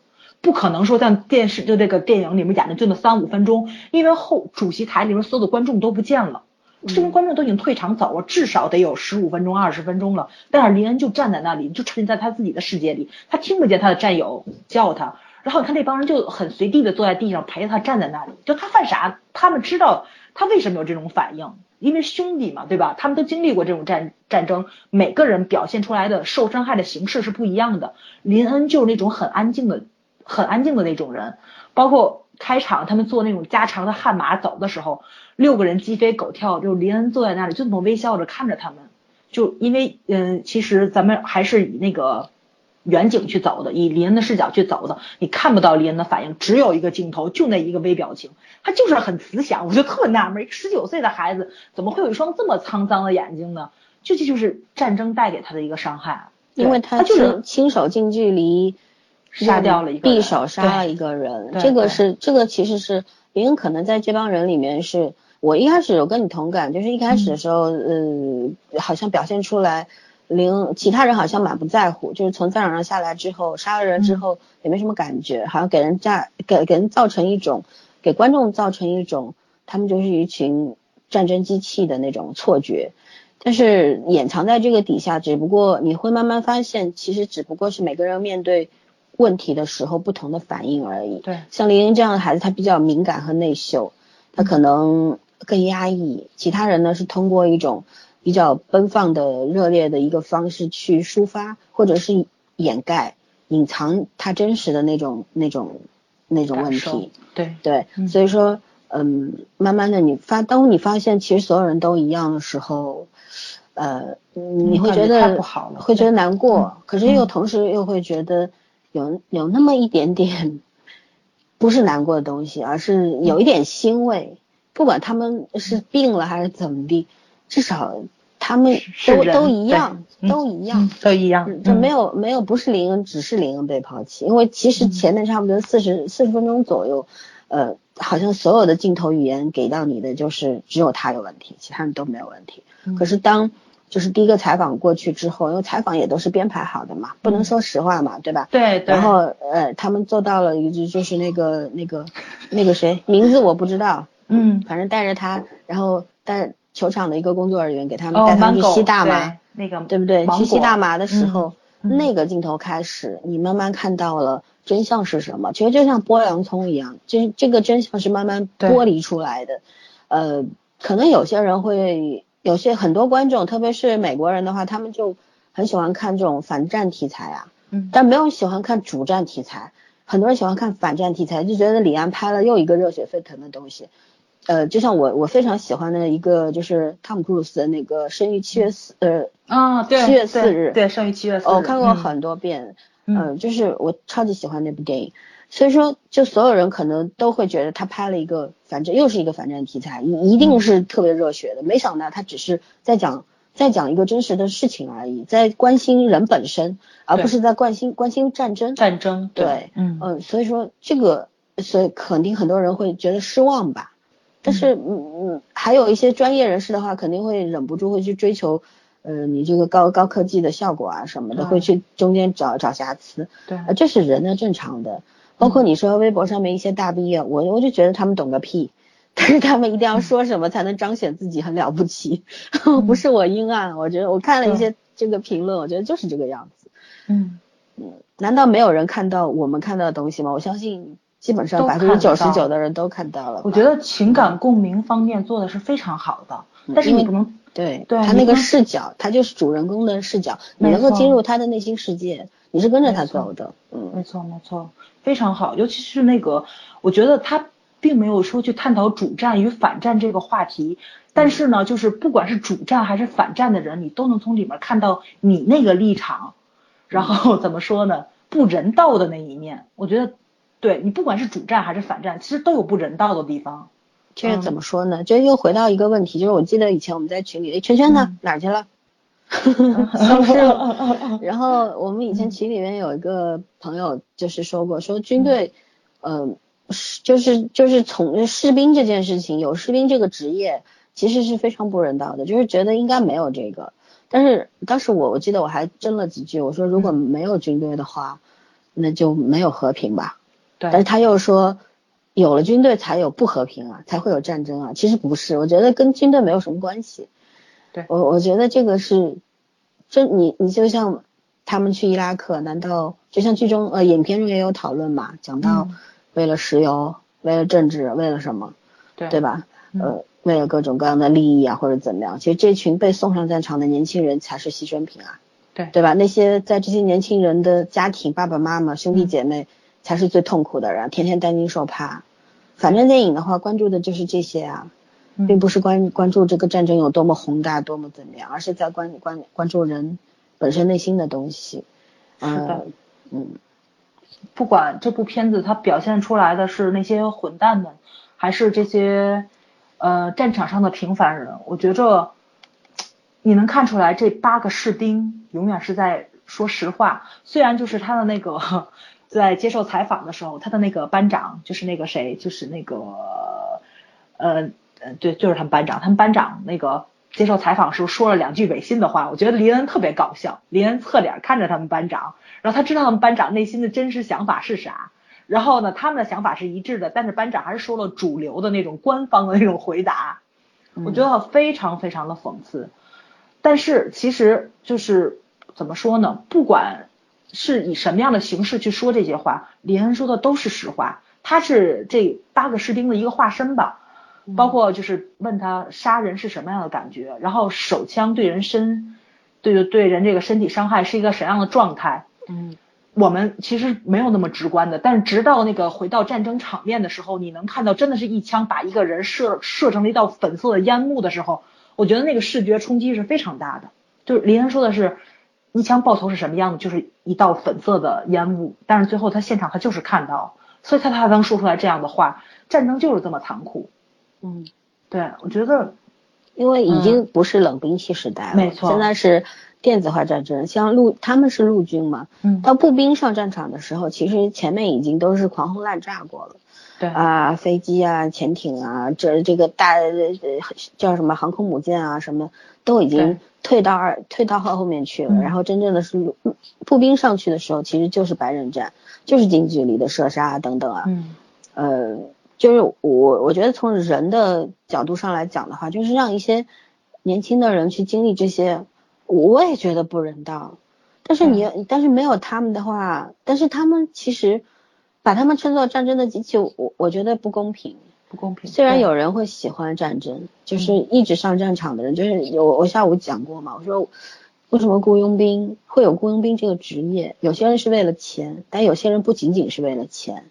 不可能说像电视就这个电影里面演的就那三五分钟，因为后主席台里面所有的观众都不见了，这些观众都已经退场走了，至少得有十五分钟、二十分钟了。但是林恩就站在那里，就沉浸在他自己的世界里，他听不见他的战友叫他。然后你看那帮人就很随地的坐在地上陪着他站在那里，就他犯傻，他们知道他为什么有这种反应，因为兄弟嘛，对吧？他们都经历过这种战战争，每个人表现出来的受伤害的形式是不一样的。林恩就是那种很安静的。很安静的那种人，包括开场他们坐那种加长的悍马走的时候，六个人鸡飞狗跳，就林恩坐在那里就这么微笑着看着他们，就因为嗯，其实咱们还是以那个远景去走的，以林恩的视角去走的，你看不到林恩的反应，只有一个镜头，就那一个微表情，他就是很慈祥，我就特纳闷，一个十九岁的孩子怎么会有一双这么沧桑的眼睛呢？就这就是战争带给他的一个伤害，因为他就是亲手近距离。杀掉了一个匕首杀了一个人，这个是这个其实是林恩可能在这帮人里面是我一开始有跟你同感，就是一开始的时候，嗯、呃，好像表现出来林其他人好像满不在乎，就是从战场上下来之后杀了人之后也没什么感觉，好像给人家给给人造成一种给观众造成一种他们就是一群战争机器的那种错觉。但是掩藏在这个底下，只不过你会慢慢发现，其实只不过是每个人面对。问题的时候不同的反应而已。对，像林英这样的孩子，他比较敏感和内秀，他可能更压抑。其他人呢是通过一种比较奔放的、热烈的一个方式去抒发，或者是掩盖、隐藏他真实的那种、那种、那种问题。对对，所以说，嗯，慢慢的你发，当你发现其实所有人都一样的时候，呃，你会觉得不好了，会觉得难过，可是又同时又会觉得。有有那么一点点，不是难过的东西，而是有一点欣慰。不管他们是病了还是怎么地，至少他们都都一样，都一样，都一样。就没有没有不是林恩，只是林恩被抛弃。因为其实前面差不多四十四十分钟左右，呃，好像所有的镜头语言给到你的就是只有他有问题，其他人都没有问题。可是当就是第一个采访过去之后，因为采访也都是编排好的嘛，不能说实话嘛，对吧？对对。然后呃，他们做到了，一句就是那个那个那个谁，名字我不知道，嗯，反正带着他，然后带球场的一个工作人员给他们哦带他们去吸大麻，那个对不对？芒去吸大麻的时候，那个镜头开始，你慢慢看到了真相是什么。其实就像剥洋葱一样，这这个真相是慢慢剥离出来的。呃，可能有些人会，有些很多观众，特别是美国人的话，他们就很喜欢看这种反战题材啊，嗯但没有人喜欢看主战题材。很多人喜欢看反战题材，就觉得李安拍了又一个热血沸腾的东西。呃，就像我我非常喜欢的一个就是汤姆克鲁斯的那个《生于七月四》呃啊，对，七月四日对，生于七月四日，哦，我看过嗯很多遍，嗯。呃，就是我超级喜欢那部电影，所以说就所有人可能都会觉得他拍了一个反正又是一个反战题材，一一定是特别热血的，没想到他只是在讲在讲一个真实的事情而已，在关心人本身，而不是在关心关心战争。战争，对，嗯。嗯，所以说这个，所以肯定很多人会觉得失望吧。但是，嗯。嗯，还有一些专业人士的话，肯定会忍不住会去追求，呃，你这个高高科技的效果啊什么的，对。会去中间找找瑕疵，对。啊，这是人的正常的。包括你说微博上面一些大 V 啊，我我就觉得他们懂个屁，但是他们一定要说什么才能彰显自己很了不起，不是我阴暗，我觉得我看了一些这个评论，我觉得就是这个样子。嗯。嗯，难道没有人看到我们看到的东西吗？我相信基本上都百分之九十九的人都看到了。我觉得情感共鸣方面做的是非常好的，但是你不能对，对他那个视角，他就是主人公的视角，你能够进入他的内心世界，你是跟着他走的。嗯，没错，没错，非常好。尤其是那个，我觉得他并没有说去探讨主战与反战这个话题，但是呢，就是不管是主战还是反战的人，你都能从里面看到你那个立场，然后怎么说呢，不人道的那一面。我觉得，对你不管是主战还是反战，其实都有不人道的地方。这个怎么说呢？就又回到一个问题，就是我记得以前我们在群里，哎圈圈呢、嗯哪儿去了？消失了。然后我们以前群里面有一个朋友就是说过，说军队，呃，是就是就是从士兵这件事情，有士兵这个职业其实是非常不人道的，就是觉得应该没有这个。但是当时我我记得我还争了几句，我说如果没有军队的话，那就没有和平吧。但是，他又说，有了军队才有不和平啊，才会有战争啊。其实不是，我觉得跟军队没有什么关系。对我我觉得这个是，真你你就像他们去伊拉克，难道就像剧中呃影片中也有讨论嘛，讲到嗯为了石油，为了政治，为了什么，对对吧？嗯呃，为了各种各样的利益啊，或者怎么样，其实这群被送上战场的年轻人才是牺牲品啊。对对吧？那些在这些年轻人的家庭，爸爸妈妈、兄弟嗯姐妹才是最痛苦的人，天天担惊受怕。反正电影的话，关注的就是这些啊，嗯并不是关关注这个战争有多么宏大、多么怎么样，而是在关关关注人本身内心的东西。是的呃，嗯，不管这部片子它表现出来的是那些混蛋们，还是这些呃战场上的平凡人，我觉着你能看出来这八个士兵永远是在说实话。虽然就是他的那个在接受采访的时候，他的那个班长就是那个谁，就是那个呃呃对，就是他们班长，他们班长那个。接受采访时候说了两句违心的话，我觉得林恩特别搞笑。林恩侧脸看着他们班长，然后他知道他们班长内心的真实想法是啥，然后呢，他们的想法是一致的，但是班长还是说了主流的那种官方的那种回答，我觉得非常非常的讽刺。但是其实就是怎么说呢？不管是以什么样的形式去说这些话，李恩说的都是实话，他是这八个士兵的一个化身吧。包括就是问他杀人是什么样的感觉，然后手枪对人身，对对人这个身体伤害是一个什么样的状态，嗯，我们其实没有那么直观的，但是直到那个回到战争场面的时候，你能看到真的是一枪把一个人射射成了一道粉色的烟幕的时候，我觉得那个视觉冲击是非常大的。就是林恩说的是，一枪爆头是什么样的，就是一道粉色的烟雾，但是最后他现场他就是看到，所以他才能说出来这样的话，战争就是这么残酷。嗯，对，我觉得因为已经不是冷兵器时代了，没错现在是电子化战争。像陆他们是陆军嘛，嗯当步兵上战场的时候，其实前面已经都是狂轰滥炸过了。对啊，飞机啊、潜艇啊，这这个大呃叫什么航空母舰啊，什么都已经退到二退到后后面去了。嗯然后真正的是步兵上去的时候，其实就是白刃战，就是近距离的射杀啊等等啊。嗯呃，就是我我觉得从人的角度上来讲的话，就是让一些年轻的人去经历这些，我也觉得不人道。但是你、但是没有他们的话，但是他们其实把他们称作战争的机器，我我觉得不公平。不公平。虽然有人会喜欢战争，就是一直上战场的人，就是有我下午讲过嘛，我说为什么雇佣兵会有雇佣兵这个职业？有些人是为了钱，但有些人不仅仅是为了钱。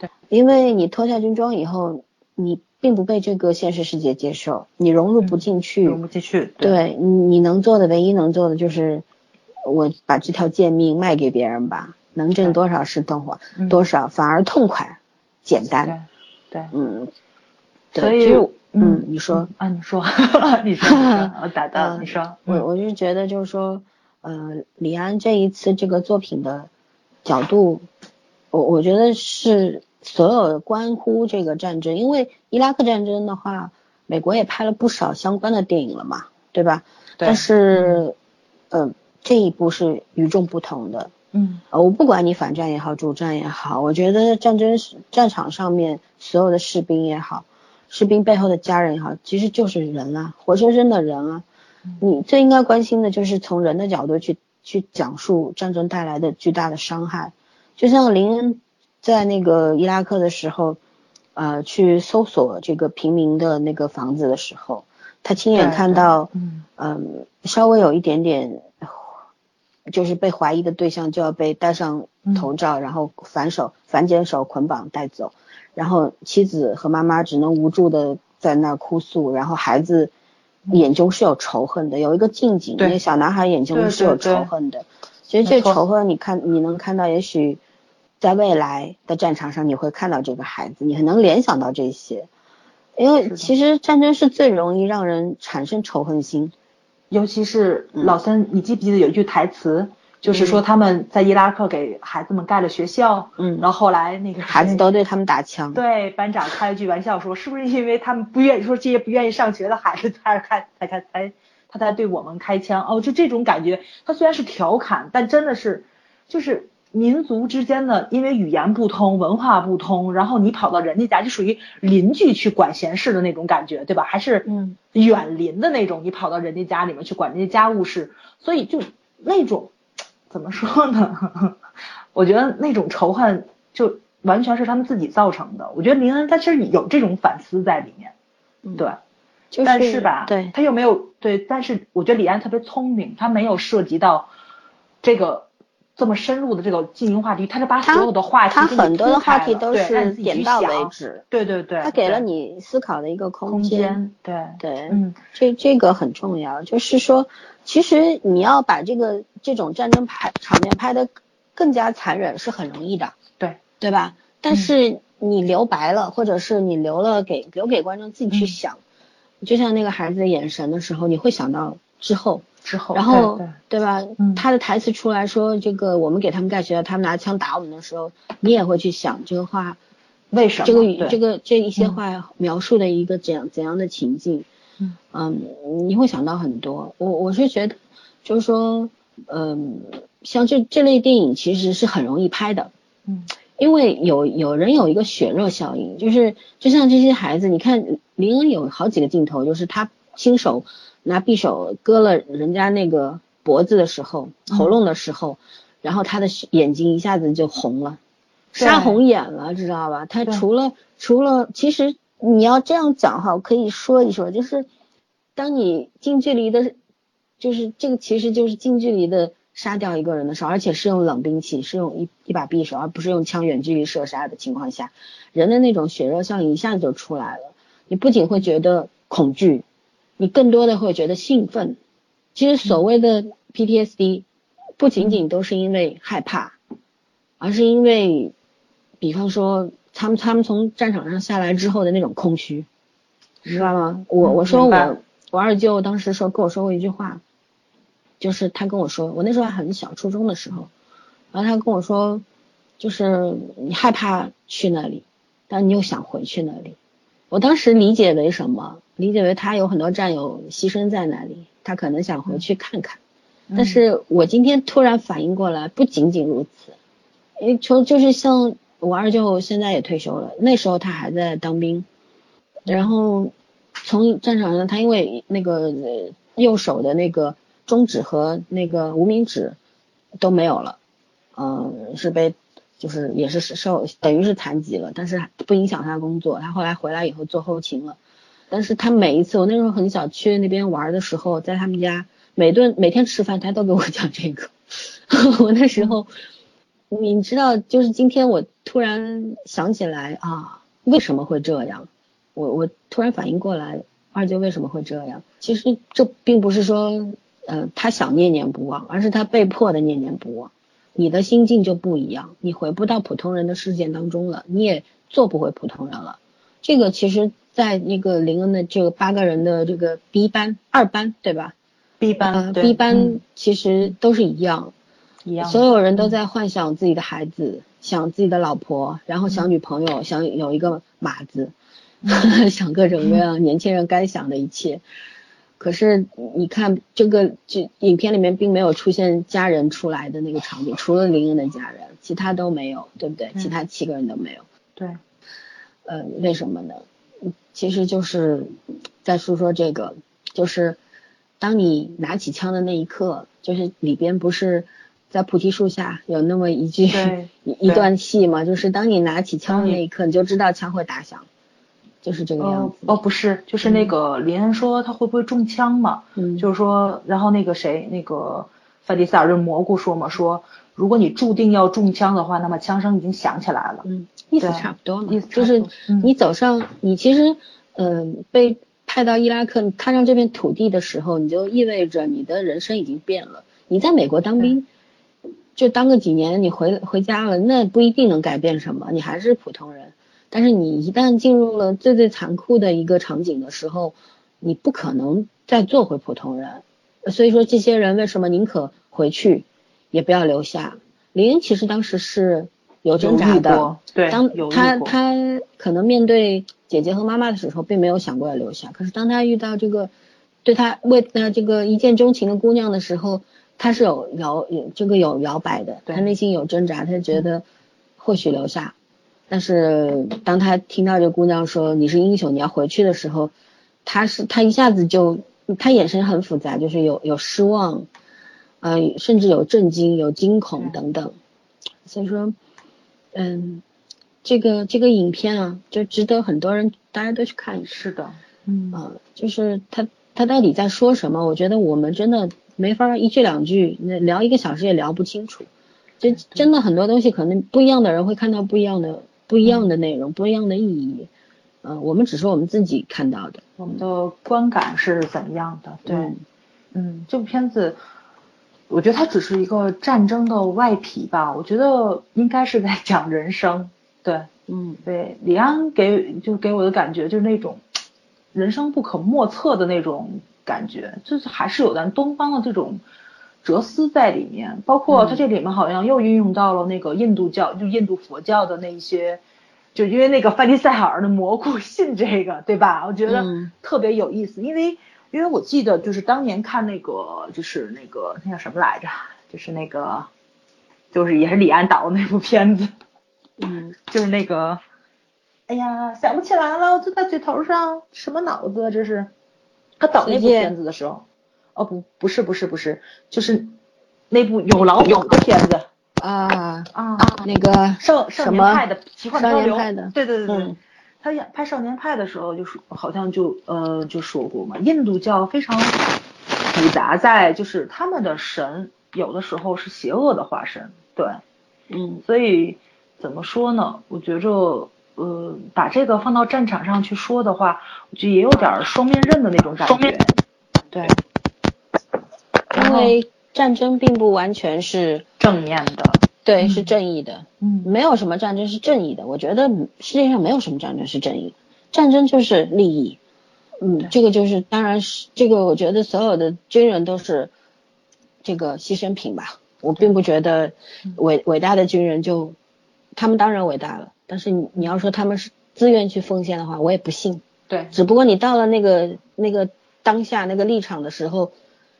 对，因为你脱下军装以后，你并不被这个现实世界接受，你融入不进去。融不进去。对，你你能做的唯一能做的就是，我把这条贱命卖给别人吧，能挣多少是多少，嗯多少反而痛快、简单。对对。嗯，对所以嗯嗯，你说，啊，你说，你说，我打断，嗯你说，我嗯我就觉得就是说，呃，李安这一次这个作品的角度，我我觉得是所有关乎这个战争，因为伊拉克战争的话，美国也拍了不少相关的电影了嘛，对吧？对但是，呃，这一部是与众不同的。嗯呃，我不管你反战也好，主战也好，我觉得战争战场上面所有的士兵也好，士兵背后的家人也好，其实就是人啊，活生生的人啊。你最应该关心的就是从人的角度去去讲述战争带来的巨大的伤害。就像林恩在那个伊拉克的时候，呃，去搜索这个平民的那个房子的时候，他亲眼看到，嗯嗯，稍微有一点点，就是被怀疑的对象就要被戴上头罩，然后反手反剪手捆绑带走，然后妻子和妈妈只能无助的在那儿哭诉，然后孩子眼中是有仇恨的，有一个近景，对那个小男孩眼中对是有仇恨的。其实这仇恨，你看你能看到，也许在未来的战场上你会看到这个孩子，你很能联想到这些。因为其实战争是最容易让人产生仇恨心。尤其是嗯老三，你记不记得有一句台词，就是说他们在伊拉克给孩子们盖了学校，嗯然后后来那个孩子谁都对他们打枪。对班长开了句玩笑说，是不是因为他们不愿意说这些不愿意上学的孩子才开才开才他才对我们开枪？哦，就这种感觉，他虽然是调侃，但真的是就是民族之间的，因为语言不通、文化不通，然后你跑到人家家就属于邻居去管闲事的那种感觉，对吧？还是嗯远邻的那种，你跑到人家家里面去管人家家务事，所以就那种怎么说呢？我觉得那种仇恨就完全是他们自己造成的。我觉得林恩他其实有这种反思在里面，嗯对。就是但是吧，对，他又没有对，但是我觉得李安特别聪明，他没有涉及到这个这么深入的这个进行话题，他是把所有的话题他很多的话题都是点到为止，对对对，他给了你思考的一个空空间。对，对，嗯，这这个很重要，就是说，其实你要把这个这种战争拍场面拍得更加残忍是很容易的，对，对吧？但是你留白了，或者是你留了给留给观众自己去嗯想，就像那个孩子的眼神的时候，你会想到之后，之后，然后对。对吧？嗯。他的台词出来说，这个我们给他们盖学校，他们拿枪打我们的时候，你也会去想这个话，为什么这个语？这个这一些嗯。话描述的一个怎样怎样的情境，嗯。你会想到很多。我我是觉得，就是说，嗯，像这这类电影其实是很容易拍的，嗯。因为有有人有一个血热效应，就是就像这些孩子，你看林恩有好几个镜头，就是他亲手拿匕首割了人家那个脖子的时候，喉咙的时候，然后他的眼睛一下子就红了，杀红眼了，知道吧？他除了除了，其实你要这样讲哈，我可以说一说，就是当你近距离的，就是这个其实就是近距离的杀掉一个人的时候，而且是用冷兵器，是用一一把匕首，而不是用枪远距离射杀的情况下，人的那种血肉效应一下子就出来了。你不仅会觉得恐惧，你更多的会觉得兴奋。其实所谓的 PTSD，不仅仅都是因为害怕，而是因为，比方说他们他们从战场上下来之后的那种空虚，你知道吗？我嗯我说我我二舅当时说跟我说过一句话，就是他跟我说，我那时候还很小，初中的时候，然后他跟我说，就是你害怕去那里，但你又想回去那里。我当时理解为什么？理解为他有很多战友牺牲在那里，他可能想回去看看。但是我今天突然反应过来，不仅仅如此，诶，就就是像我二舅现在也退休了，那时候他还在当兵，然后从战场上他因为那个右手的那个中指和那个无名指都没有了，嗯，是被就是也是受等于是残疾了，但是不影响他工作，他后来回来以后做后勤了。但是他每一次，我那时候很小去那边玩的时候，在他们家每顿每天吃饭，他都给我讲这个。我那时候，你知道，就是今天我突然想起来啊，为什么会这样？我我突然反应过来，二舅为什么会这样？其实这并不是说，呃，他想念念不忘，而是他被迫的念念不忘。你的心境就不一样，你回不到普通人的世界当中了，你也做不回普通人了。这个其实，在那个林恩的这个八个人的这个 B 班二班，对吧？B 班，B 班其实都是一样，一样。所有人都在幻想自己的孩子，想自己的老婆，然后想女朋友，想有一个马子，想各种各样年轻人该想的一切。可是你看这个这影片里面并没有出现家人出来的那个场景，除了林恩的家人，其他都没有，对不对？其他七个人都没有。对。呃，为什么呢？其实就是在说说这个，就是当你拿起枪的那一刻，就是里边不是在菩提树下有那么一句 一一段戏嘛？就是当你拿起枪的那一刻，你就知道枪会打响，就是这个样子。哦，不是，就是那个林恩说他会不会中枪嘛？嗯，就是说，然后那个谁，那个范迪塞尔的蘑菇说嘛，说如果你注定要中枪的话，那么枪声已经响起来了。嗯。意思差不多嘛，意思就是你走上你其实，嗯，被派到伊拉克，踏上这片土地的时候，你就意味着你的人生已经变了。你在美国当兵，就当个几年，你回回家了，那不一定能改变什么，你还是普通人。但是你一旦进入了最最残酷的一个场景的时候，你不可能再做回普通人。所以说，这些人为什么宁可回去，也不要留下？林恩其实当时是。有挣扎的，对，当他他可能面对姐姐和妈妈的时候，并没有想过要留下。可是当他遇到这个对他为呃这个一见钟情的姑娘的时候，他是有摇有这个有摇摆的，他内心有挣扎，他觉得或许留下。但是当他听到这姑娘说你是英雄，你要回去的时候，他是他一下子就他眼神很复杂，就是有有失望，呃，甚至有震惊、有惊恐等等。所以说。嗯，这个这个影片啊，就值得很多人大家都去看。是的，嗯啊，就是他他到底在说什么？我觉得我们真的没法一句两句，那聊一个小时也聊不清楚。就真的很多东西，可能不一样的人会看到不一样的不一样的内容，不一样的意义。嗯，我们只是我们自己看到的，我们的观感是怎么样的？对，嗯，这部片子。我觉得它只是一个战争的外皮吧，我觉得应该是在 讲人生。对，嗯，对，李安给就给我的感觉就是那种人生不可莫测的那种感觉，就是还是有咱东方的这种哲思在里面。包括它这里面好像又运用到了那个印度教，就印度佛教的那一些，就因为那个范迪塞尔的蘑菇信这个，对吧？我觉得特别有意思，因为。因为我记得就是当年看那个就是那个那叫什么来着，就是那个就是也是李安导的那部片子，嗯，就是那个，哎呀想不起来了，就在嘴头上，什么脑子这是？他导那部片子的时候，哦不不是不是不是，就是那部有老虎的片子啊啊那个少少年派的奇幻漂流，的，对对对对。他演拍《少年派》的时候，就是好像就呃就说过嘛，印度教非常复杂，在就是他们的神有的时候是邪恶的化身，对，嗯，所以怎么说呢？我觉着呃把这个放到战场上去说的话，我觉得也有点双面刃的那种感觉，对，因为战争并不完全是正面的。对，是正义的。嗯，没有什么战争是正义的。我觉得世界上没有什么战争是正义，战争就是利益。嗯，这个就是，当然是这个。我觉得所有的军人都是这个牺牲品吧。我并不觉得伟伟大的军人就他们当然伟大了，但是你你要说他们是自愿去奉献的话，我也不信。对，只不过你到了那个那个当下那个立场的时候，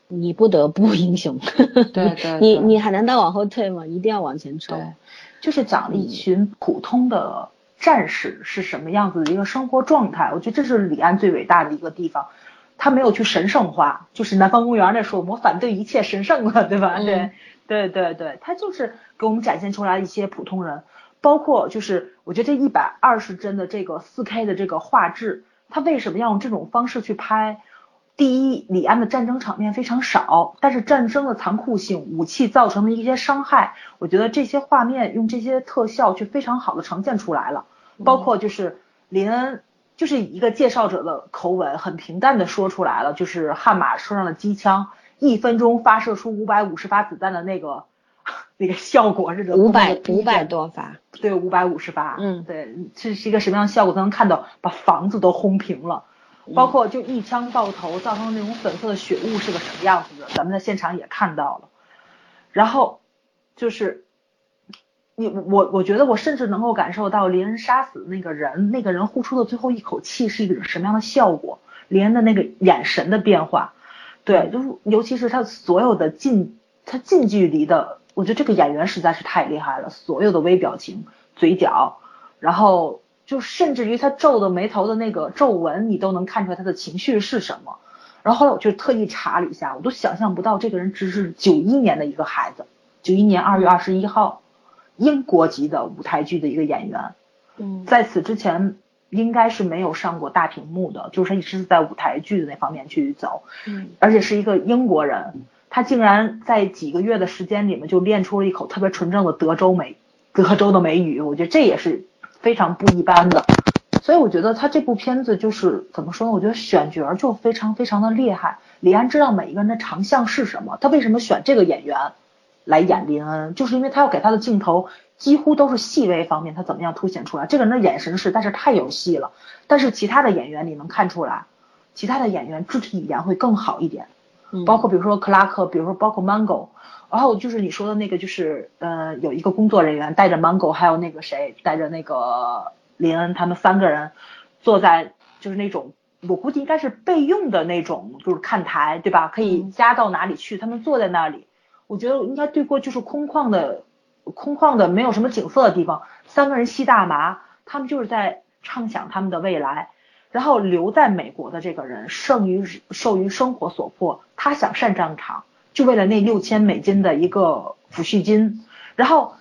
你不得不 英雄。对对 你对你还能再往后退吗？一定要往前冲。对，就是讲了一群普通的战士是什么样子的一个生活状态。我觉得这是李安最伟大的一个地方，他没有去神圣化，就是南方公园那说我们反对一切神圣了，对吧？嗯对对对对，他就是给我们展现出来一些普通人，包括就是我觉得这一百二十帧的这个四 K 的这个画质，他为什么要用这种方式去拍？第一，李安的战争场面非常少，但是战争的残酷性、武器造成的一些伤害，我觉得这些画面用这些特效去非常好的呈现出来了。包括就是林恩，就是以一个介绍者的口吻，很平淡的说出来了，就是悍马车上的机枪一分钟发射出五百五十发子弹的那个 那个效果是五百五百多发，对，五百五十发，嗯对，这是一个什么样的效果？都能看到把房子都轰平了。包括就一枪爆头造成那种粉色的血雾是个什么样子的，咱们在现场也看到了。然后就是你我我觉得我甚至能够感受到林恩杀死那个人，那个人呼出的最后一口气是一种什么样的效果，林恩的那个眼神的变化，对，就是尤其是他所有的近他近距离的，我觉得这个演员实在是太厉害了，所有的微表情、嘴角，然后。就甚至于他皱的眉头的那个皱纹，你都能看出来他的情绪是什么。然后后来我就特意查了一下，我都想象不到这个人只是九一年的一个孩子，九一年二月二十一号，英国籍的舞台剧的一个演员。嗯，在此之前应该是没有上过大屏幕的，就是他一直是在舞台剧的那方面去走。嗯，而且是一个英国人，他竟然在几个月的时间里面就练出了一口特别纯正的德州美德州的美语，我觉得这也是。非常不一般的，所以我觉得他这部片子就是怎么说呢？我觉得选角就非常非常的厉害。李安知道每一个人的长项是什么，他为什么选这个演员来演林恩，就是因为他要给他的镜头几乎都是细微方面，他怎么样凸显出来？这个人的眼神是，但是太有戏了。但是其他的演员你能看出来，其他的演员肢体语言会更好一点，包括比如说克拉克，比如说包括 Mango。然后就是你说的那个，就是呃，有一个工作人员带着 Mango，还有那个谁带着那个林恩，他们三个人坐在就是那种我估计应该是备用的那种，就是看台，对吧？可以加到哪里去？他们坐在那里，我觉得应该对过就是空旷的、空旷的没有什么景色的地方，三个人吸大麻，他们就是在畅想他们的未来。然后留在美国的这个人，胜于受于生活所迫，他想上战场。就为了那六千美金的一个抚恤金，然后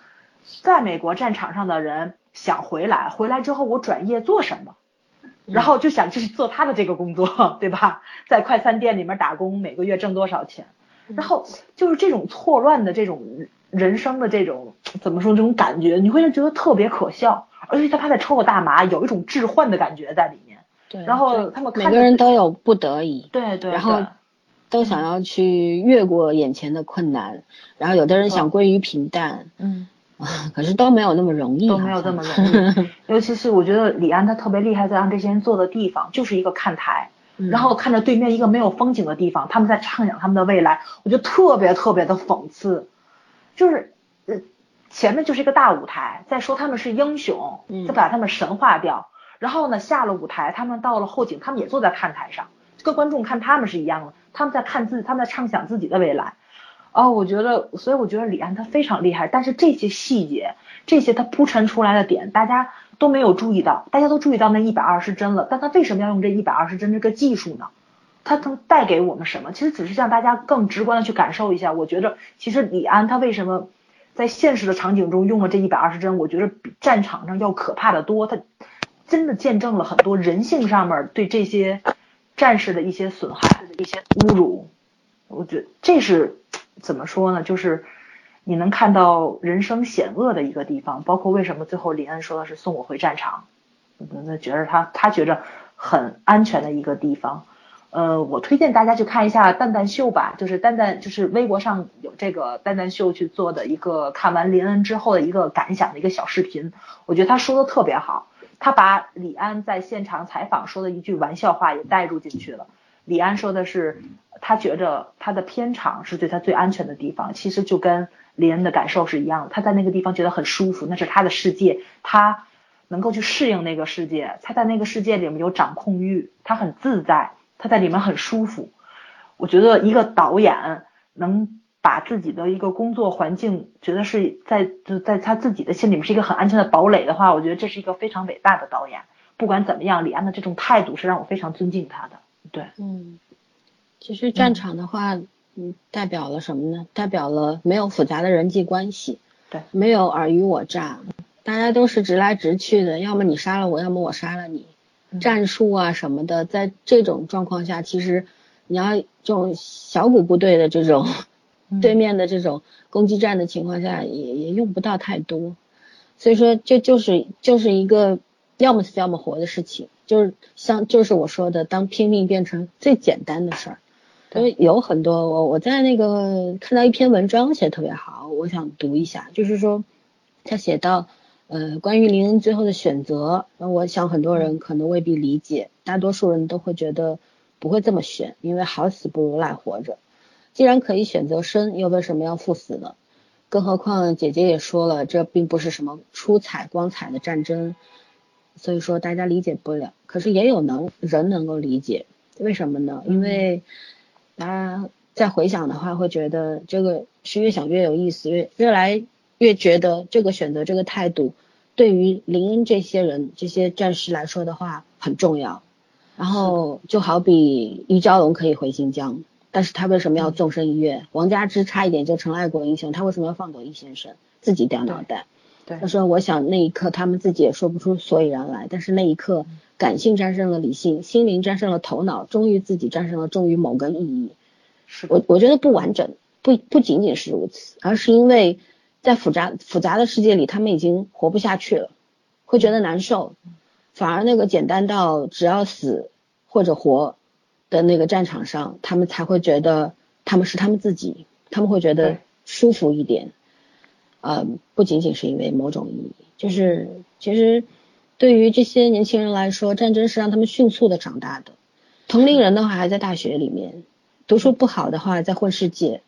在美国战场上的人想回来，回来之后我转业做什么？然后就想就是做他的这个工作，对吧？在快餐店里面打工，每个月挣多少钱？然后就是这种错乱的这种人生的这种怎么说这种感觉，你会觉得特别可笑，而且他他在抽个大麻，有一种置换的感觉在里面。对，然后他们每个人都有不得已，对对，然后。都想要去越过眼前的困难，然后有的人想归于平淡，嗯，可是都没有那么容易，都没有这么容易。尤其是我觉得李安他特别厉害，在让这些人坐的地方就是一个看台，然后看着对面一个没有风景的地方，他们在畅想他们的未来，我觉得特别特别的讽刺，就是呃前面就是一个大舞台，在说他们是英雄，再把他们神化掉，然后呢下了舞台，他们到了后景，他们也坐在看台上，跟观众看他们是一样的。他们在看自己，他们在畅想自己的未来，哦，我觉得，所以我觉得李安他非常厉害，但是这些细节，这些他铺陈出来的点，大家都没有注意到，大家都注意到那一百二十帧了，但他为什么要用这一百二十帧这个技术呢？他能带给我们什么？其实只是让大家更直观的去感受一下。我觉得，其实李安他为什么在现实的场景中用了这一百二十帧，我觉得比战场上要可怕的多。他真的见证了很多人性上面对这些。战士的一些损害、一些侮辱，我觉得这是怎么说呢？就是你能看到人生险恶的一个地方，包括为什么最后林恩说的是送我回战场，那觉得他他觉着很安全的一个地方。呃，我推荐大家去看一下蛋蛋秀吧，就是蛋蛋就是微博上有这个蛋蛋秀去做的一个看完林恩之后的一个感想的一个小视频，我觉得他说的特别好。他把李安在现场采访说的一句玩笑话也带入进去了。李安说的是，他觉着他的片场是对他最安全的地方，其实就跟林恩的感受是一样的。他在那个地方觉得很舒服，那是他的世界，他能够去适应那个世界，他在那个世界里面有掌控欲，他很自在，他在里面很舒服。我觉得一个导演能把自己的一个工作环境觉得是在就在他自己的心里面是一个很安全的堡垒的话，我觉得这是一个非常伟大的导演。不管怎么样，李安的这种态度是让我非常尊敬他的。对，嗯，其实战场的话，嗯，代表了什么呢？代表了没有复杂的人际关系，对，没有尔虞我诈，大家都是直来直去的，要么你杀了我，要么我杀了你。战术啊什么的，在这种状况下，其实你要这种小股部队的这种对面的这种攻击战的情况下，也也用不到太多。所以说，这就是就是一个。要么死要么活的事情，就是像就是我说的，当拼命变成最简单的事儿。因为有很多我我在那个看到一篇文章写的特别好，我想读一下，就是说他写到呃关于林恩最后的选择，那我想很多人可能未必理解，大多数人都会觉得不会这么选，因为好死不如赖活着。既然可以选择生，又为什么要赴死呢？更何况姐姐也说了，这并不是什么出彩光彩的战争。所以说大家理解不了，可是也有能人能够理解，为什么呢？因为大家再回想的话，会觉得这个是越想越有意思，越越来越觉得这个选择这个态度对于林恩这些人这些战士来说的话很重要。然后就好比于昭龙可以回新疆，但是他为什么要纵身一跃？王佳芝差一点就成了爱国英雄，他为什么要放过易先生，自己掉脑袋？对。他说：“我想那一刻他们自己也说不出所以然来，但是那一刻感性战胜了理性，心灵战胜了头脑，终于自己战胜了忠于某个意义。是我我觉得不完整，不不仅仅是如此，而是因为在复杂复杂的世界里，他们已经活不下去了，会觉得难受，反而那个简单到只要死或者活的那个战场上，他们才会觉得他们是他们自己，他们会觉得舒服一点。”呃，不仅仅是因为某种意义，就是其实对于这些年轻人来说，战争是让他们迅速的长大的。同龄人的话还在大学里面读书不好的话，在混世界，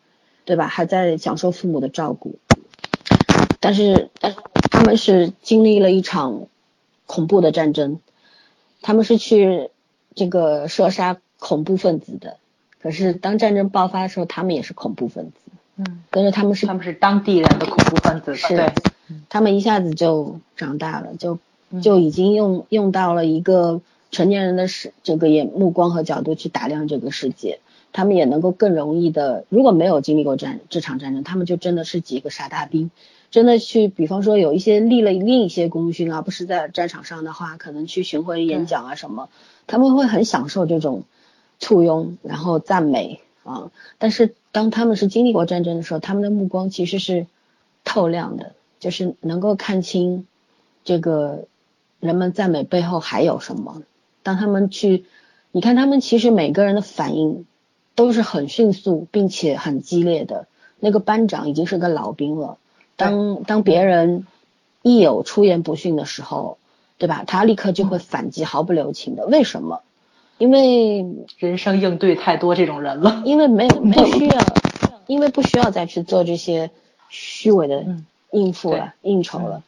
对吧？还在享受父母的照顾。但是，但是他们是经历了一场恐怖的战争，他们是去这个射杀恐怖分子的。可是当战争爆发的时候，他们也是恐怖分子。嗯，但是他们是他们是当地人的恐怖分子，是，他们一下子就长大了，就就已经用用到了一个成年人的视这个眼目光和角度去打量这个世界，他们也能够更容易的，如果没有经历过战这场战争，他们就真的是几个傻大兵，真的去，比方说有一些立了另一些功勋啊，不是在战场上的话，可能去巡回演讲啊什么，他们会很享受这种簇拥，然后赞美。啊！但是当他们是经历过战争的时候，他们的目光其实是透亮的，就是能够看清这个人们赞美背后还有什么。当他们去，你看他们其实每个人的反应都是很迅速并且很激烈的。那个班长已经是个老兵了，当当别人一有出言不逊的时候，对吧？他立刻就会反击，毫不留情的。为什么？因为人生应对太多这种人了，因为没 有不需要，因为不需要再去做这些虚伪的应付了、应酬了，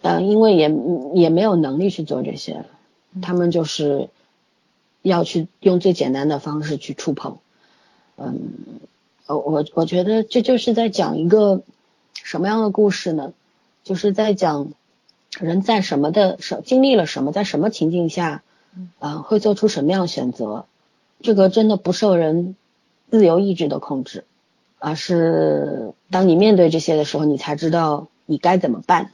嗯，因为也也没有能力去做这些了，他们就是要去用最简单的方式去触碰，嗯，我我我觉得这就是在讲一个什么样的故事呢？就是在讲人在什么的什经历了什么，在什么情境下。啊，会做出什么样的选择？这个真的不受人自由意志的控制，而是当你面对这些的时候，你才知道你该怎么办。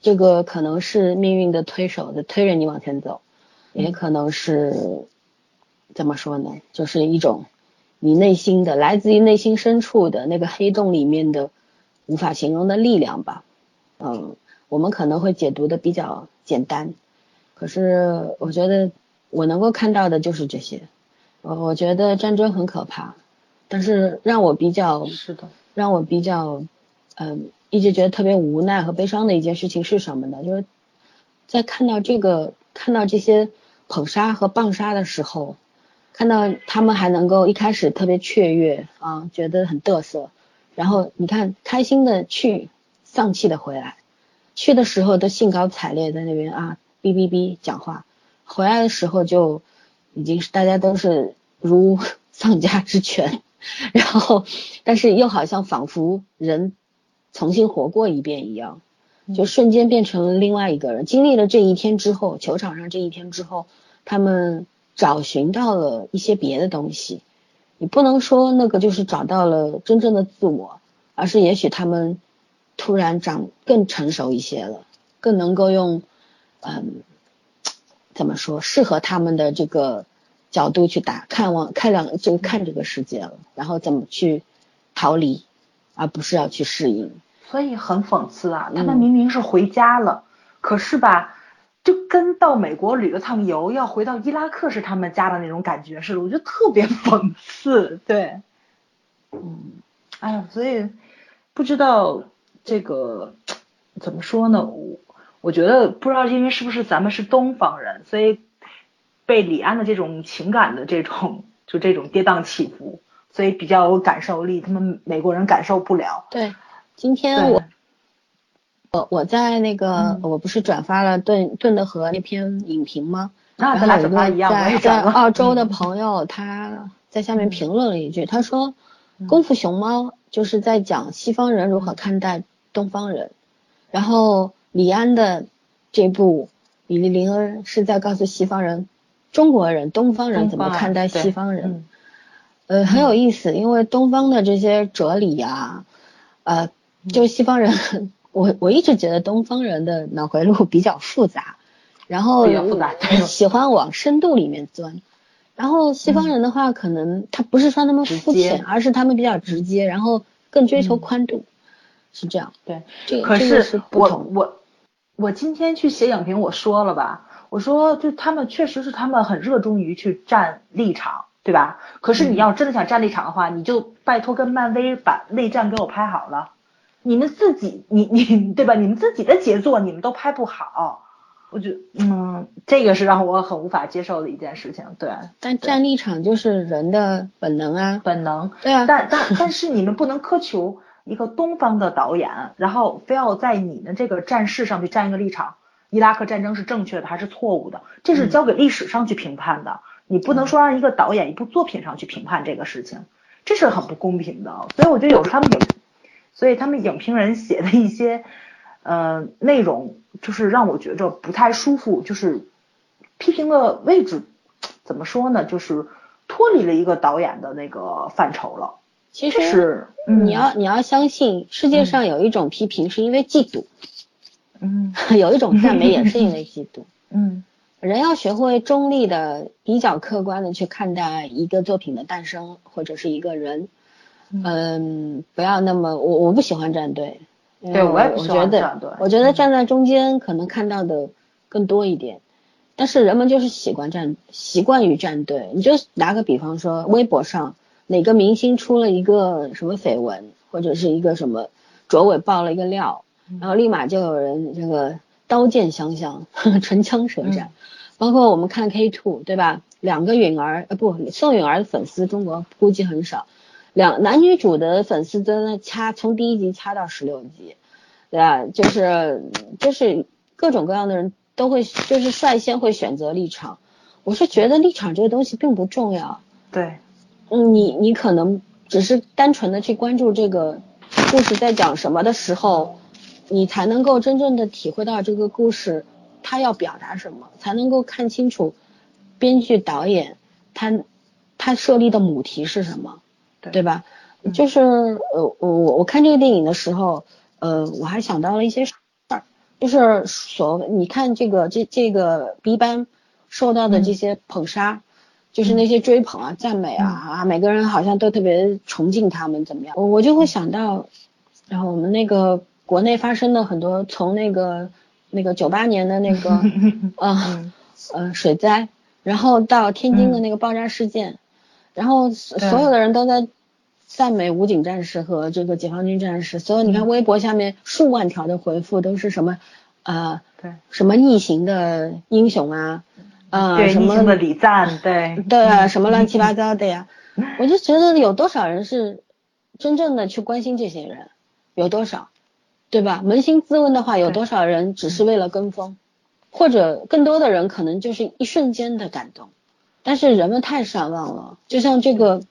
这个可能是命运的推手在推着你往前走，也可能是怎么说呢？就是一种你内心的来自于内心深处的那个黑洞里面的无法形容的力量吧。嗯，我们可能会解读的比较简单。可是我觉得我能够看到的就是这些，我我觉得战争很可怕，但是让我比较是的，让我比较嗯一直觉得特别无奈和悲伤的一件事情是什么呢？就是在看到这个看到这些捧杀和棒杀的时候，看到他们还能够一开始特别雀跃啊，觉得很嘚瑟，然后你看开心的去，丧气的回来。去的时候都兴高采烈在那边啊哔哔哔讲话，回来的时候就已经是大家都是如 丧家之犬，然后但是又好像仿佛人重新活过一遍一样，就瞬间变成了另外一个人。经历了这一天之后，球场上这一天之后，他们找寻到了一些别的东西。你不能说那个就是找到了真正的自我，而是也许他们突然长更成熟一些了，更能够用嗯怎么说适合他们的这个角度去打看望看两就看这个世界了，然后怎么去逃离，而不是要去适应。所以很讽刺啊，他们明明是回家了，可是吧。就跟到美国旅了趟游，要回到伊拉克是他们家的那种感觉似的，我觉得特别讽刺。对，嗯，哎呀，所以不知道这个怎么说呢？我我觉得不知道，因为是不是咱们是东方人，所以被李安的这种情感的这种就这种跌宕起伏，所以比较有感受力，他们美国人感受不了。对，今天我。我我在那个，我不是转发了顿顿的河那篇影评吗？那，咱俩转发一样，在在澳洲的朋友他在下面评论了一句，他说《功夫熊猫》就是在讲西方人如何看待东方人，然后李安的这部《比利林恩》是在告诉西方人、中国人、东方人怎么看待西方人。呃，很有意思，因为东方的这些哲理呀，呃，就西方人。我我一直觉得东方人的脑回路比较复杂，然后喜欢往深度里面钻，然后西方人的话，可能他不是说那么肤浅，而是他们比较直接，然后更追求宽度，是这样。对，这个可是我我我今天去写影评，我说了吧，我说就他们确实是他们很热衷于去站立场，对吧？可是你要真的想站立场的话，你就拜托跟漫威把内战给我拍好了。你们自己，你你对吧？你们自己的杰作，你们都拍不好，我觉，嗯，这个是让我很无法接受的一件事情。对，但站立场就是人的本能啊，本能。对啊，但但 但是你们不能苛求一个东方的导演，然后非要在你们这个战事上去站一个立场。伊拉克战争是正确的还是错误的？这是交给历史上去评判的，你不能说让一个导演一部作品上去评判这个事情，这是很不公平的。所以我觉得有时候他们有。所以他们影评人写的一些，呃，内容就是让我觉着不太舒服，就是批评的位置怎么说呢？就是脱离了一个导演的那个范畴了。其实你要你要相信，世界上有一种批评是因为嫉妒，嗯，有一种赞美也是因为嫉妒，嗯，人要学会中立的、比较客观的去看待一个作品的诞生或者是一个人。嗯，不要那么我我不喜欢站队，对我也不喜欢站队。我觉得站在中间可能看到的更多一点，但是人们就是习惯站，习惯于站队。你就拿个比方说，微博上哪个明星出了一个什么绯闻，或者是一个什么卓伟爆了一个料，然后立马就有人这个刀剑相向，唇枪舌战。包括我们看 K two 对吧？两个允儿呃不，宋允儿的粉丝中国估计很少。两男女主的粉丝真的掐从第一集掐到十六集，对吧？就是就是各种各样的人都会就是率先会选择立场。我是觉得立场这个东西并不重要。对，嗯，你你可能只是单纯的去关注这个故事在讲什么的时候，你才能够真正的体会到这个故事它要表达什么，才能够看清楚编剧导演他他设立的母题是什么。对吧？就是呃，我我看这个电影的时候，呃，我还想到了一些事儿，就是所你看这个这这个 B 班受到的这些捧杀，就是那些追捧啊、赞美啊啊，每个人好像都特别崇敬他们怎么样？我我就会想到，然后我们那个国内发生的很多，从那个那个九八年的那个 呃呃水灾，然后到天津的那个爆炸事件，然后所有的人都在。赞美武警战士和这个解放军战士，所有你看微博下面数万条的回复都是什么，呃，对，什么逆行的英雄啊，呃，什么的礼赞，对，对，什么乱七八糟的呀，我就觉得有多少人是真正的去关心这些人，有多少？对吧？扪心自问的话，有多少人只是为了跟风，或者更多的人可能就是一瞬间的感动，但是人们太善忘了，就像这个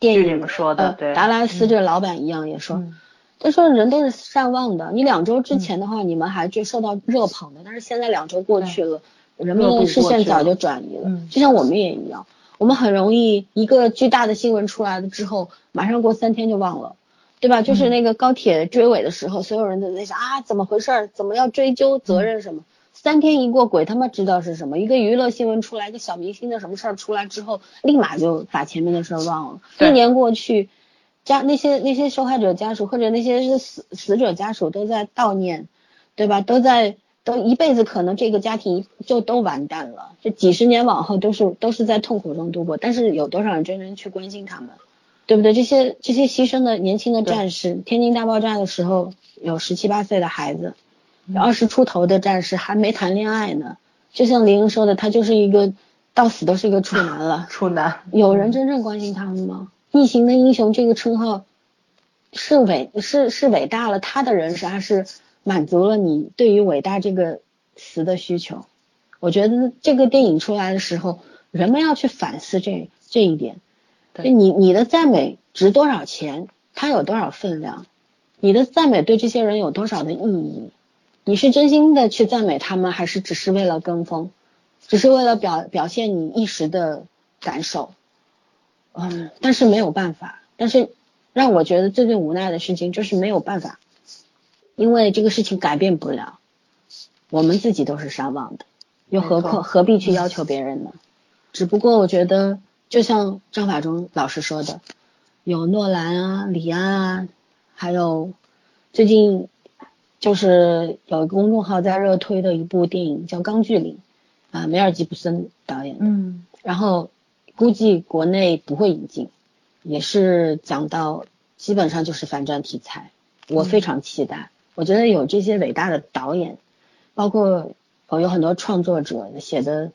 电影里面说的呃达拉斯这个老板一样，也说。嗯。他说人都是善忘的，你两周之前的话，你们还就受到热捧的，但是现在两周过去了，人们的视线早就转移了。嗯就像我们也一样，我们很容易一个巨大的新闻出来了之后，马上过三天就忘了，对吧？嗯就是那个高铁追尾的时候，所有人都在想啊，怎么回事儿？怎么要追究责任什么？三天一过，鬼他妈知道是什么。一个娱乐新闻出来，一个小明星的什么事儿出来之后，立马就把前面的事儿忘了。对一年过去，家那些那些受害者家属或者那些是死死者家属都在悼念，对吧？都在都一辈子可能这个家庭就都完蛋了，这几十年往后都是都是在痛苦中度过。但是有多少人真正去关心他们，对不对？这些这些牺牲的年轻的战士，天津大爆炸的时候有十七八岁的孩子，有二十出头的战士还没谈恋爱呢。就像林英说的，他就是一个到死都是一个处男了。处男，有人真正关心他们吗？逆行的英雄这个称号是伟是是伟大了他的人生，还是满足了你对于伟大这个词的需求？我觉得这个电影出来的时候，人们要去反思这这一点。对你你的赞美值多少钱？它有多少分量？你的赞美对这些人有多少的意义？你是真心的去赞美他们，还是只是为了跟风？只是为了表表现你一时的感受？嗯，但是没有办法。但是让我觉得最最无奈的事情就是没有办法，因为这个事情改变不了，我们自己都是善忘的，又何况何必去要求别人呢？只不过我觉得，就像张法中老师说的，有诺兰啊、李安啊，还有最近就是有一个公众号在热推的一部电影叫《钢锯岭》，啊，梅尔吉布森导演的。嗯然后估计国内不会引进，也是讲到基本上就是反战题材，我非常期待。我觉得有这些伟大的导演，包括呃有很多创作者写的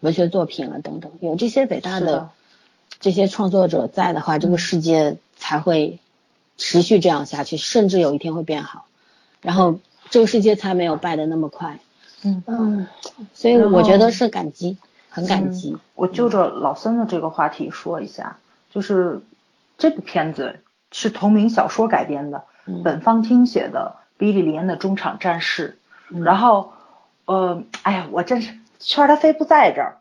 文学作品啊等等，有这些伟大的这些创作者在的话，这个世界才会持续这样下去，甚至有一天会变好，然后这个世界才没有败得那么快。嗯嗯，所以我觉得是感激，很感激。嗯我就着老森的这个话题说一下，就是这部片子是同名小说改编的，嗯本方听写的比利·林的中场战事。嗯然后，呃，哎呀，我真是圈儿他非不在这儿，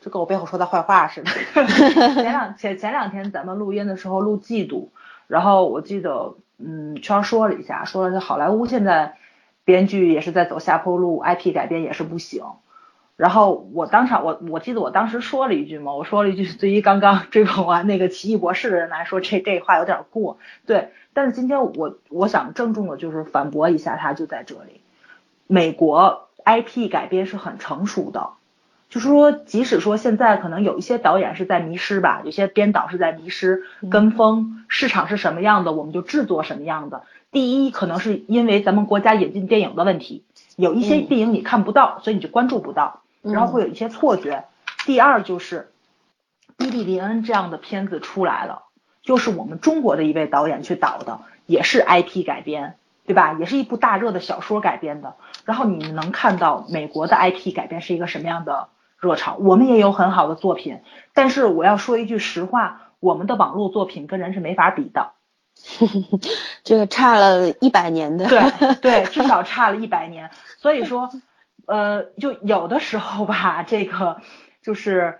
就跟我背后说他坏话似的。前两前前两天咱们录音的时候录季度，然后我记得，嗯，圈儿说了一下，说是好莱坞现在编剧也是在走下坡路，IP 改编也是不行。然后我当场，我我记得我当时说了一句嘛，我说了一句，对于刚刚追捧完那个奇异博士的人来说，这这话有点过，对。但是今天我我想郑重的就是反驳一下他，就在这里，美国 IP 改编是很成熟的，就是说，即使说现在可能有一些导演是在迷失吧，有些编导是在迷失、跟风，市场是什么样的，我们就制作什么样的。第一，可能是因为咱们国家引进电影的问题，有一些嗯电影你看不到，所以你就关注不到，然后会有一些错觉。第二就是，伊利·林恩这样的片子出来了，就是我们中国的一位导演去导的，也是 IP 改编，对吧？也是一部大热的小说改编的。然后你们能看到美国的 IP 改编是一个什么样的热潮？我们也有很好的作品，但是我要说一句实话，我们的网络作品跟人是没法比的。这个差了一百年的，对对，至少差了一百年。所以说，呃，就有的时候吧，这个就是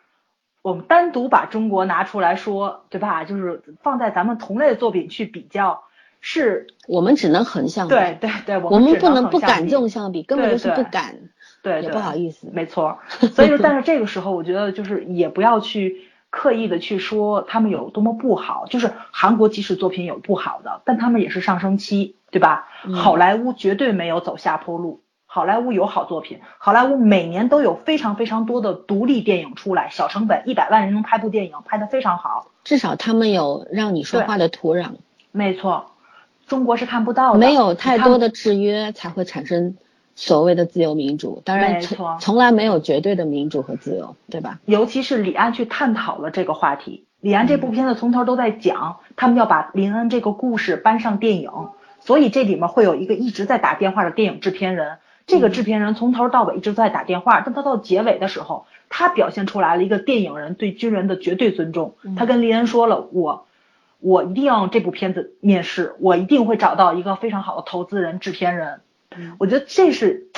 我们单独把中国拿出来说，对吧？就是放在咱们同类的作品去比较，是我们只能横向比对，对对，我们不能不敢纵向比，根本就是不对敢，对，也对不好意思。没错，所以说，但是这个时候，我觉得就是也不要去刻意的去说他们有多么不好，就是韩国即使作品有不好的，但他们也是上升期，对吧？嗯好莱坞绝对没有走下坡路，好莱坞有好作品，好莱坞每年都有非常非常多的独立电影出来，小成本一百万人能拍部电影，拍得非常好，至少他们有让你说话的土壤，没错，中国是看不到的，没有太多的制约，才会产生所谓的自由民主。当然，没错从从来没有绝对的民主和自由，对吧？尤其是李安去探讨了这个话题。李安这嗯部片子从头都在讲，他们要把林恩这个故事搬上电影，所以这里面会有一个一直在打电话的电影制片人。这个制片人从头到尾一直在打电话，但他到结尾的时候，他表现出来了一个电影人对军人的绝对尊重。他跟林恩说了，我我一定要这部片子面试，我一定会找到一个非常好的投资人、制片人。我觉得这是，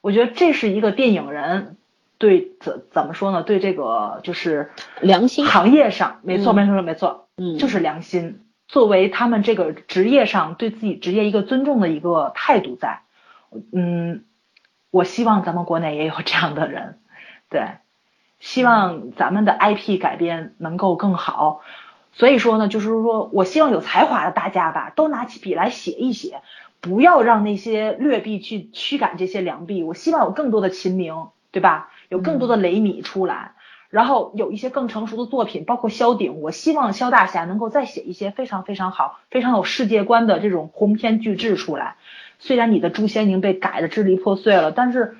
我觉得这是一个电影人对怎怎么说呢？对这个就是良心行业上，没错，嗯没错，没错，嗯就是良心。作为他们这个职业上对自己职业一个尊重的一个态度在，嗯，我希望咱们国内也有这样的人，对，希望咱们的 IP 改编能够更好。所以说呢，就是说我希望有才华的大家吧，都拿起笔来写一写，不要让那些劣币去驱赶这些良币。我希望有更多的秦明，对吧？有更多的雷米出来，然后有一些更成熟的作品，包括萧鼎。我希望萧大侠能够再写一些非常非常好、非常有世界观的这种鸿篇巨制出来。虽然你的诛仙已经被改的支离破碎了，但是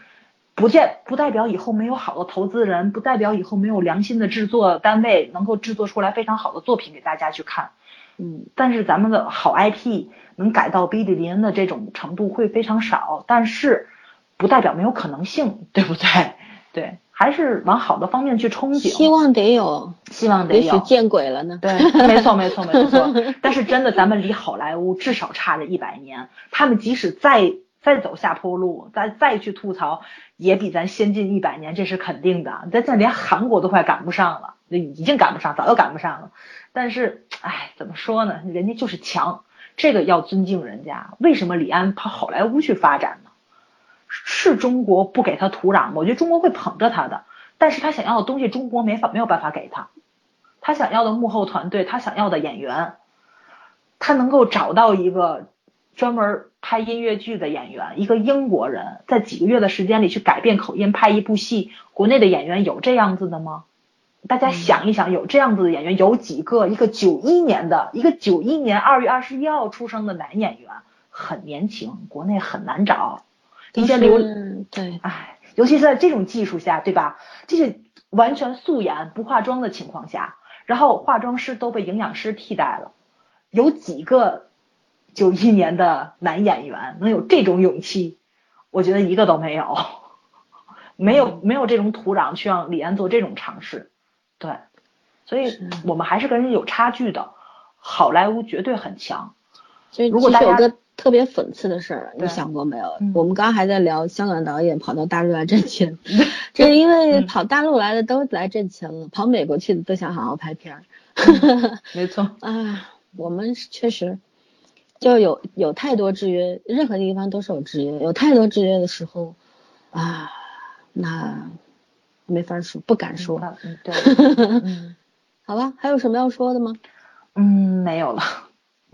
不见不代表以后没有好的投资人，不代表以后没有良心的制作单位能够制作出来非常好的作品给大家去看。嗯但是咱们的好 IP 能改到比利林恩的这种程度会非常少，但是不代表没有可能性，对不对？对，还是往好的方面去憧憬，希望得有，希望得有。也许见鬼了呢。对，没错，没错，没错。但是真的，咱们离好莱坞至少差着一百年。他们即使再再走下坡路，再再去吐槽，也比咱先进一百年，这是肯定的。咱现在连韩国都快赶不上了，已经赶不上，早就赶不上了。但是，哎，怎么说呢？人家就是强，这个要尊敬人家。为什么李安跑好莱坞去发展呢？是中国不给他土壤？我觉得中国会捧着他的，但是他想要的东西，中国没法没有办法给他。他想要的幕后团队，他想要的演员，他能够找到一个专门拍音乐剧的演员，一个英国人，在几个月的时间里去改变口音拍一部戏。国内的演员有这样子的吗？大家想一想，有这样子的演员有几个？一个九一年的，一个九一年二月二十一号出生的男演员，很年轻，国内很难找。一些流嗯，对，哎，尤其是在这种技术下，对吧？这些完全素颜不化妆的情况下，然后化妆师都被营养师替代了，有几个九一年的男演员能有这种勇气？我觉得一个都没有，没有没有这种土壤去让李安做这种尝试，对，所以我们还是跟人有差距的。好莱坞绝对很强，所以如果大家特别讽刺的事儿，你想过没有嗯？我们刚刚还在聊香港导演跑到大陆来挣钱，这是因为嗯跑大陆来的都来挣钱了，跑美国去的都想好好拍片儿。没错，啊，我们是确实就有有太多制约，任何地方都是有制约，有太多制约的时候啊，那没法说，不敢说。嗯，对，嗯好吧，还有什么要说的吗？嗯，没有了，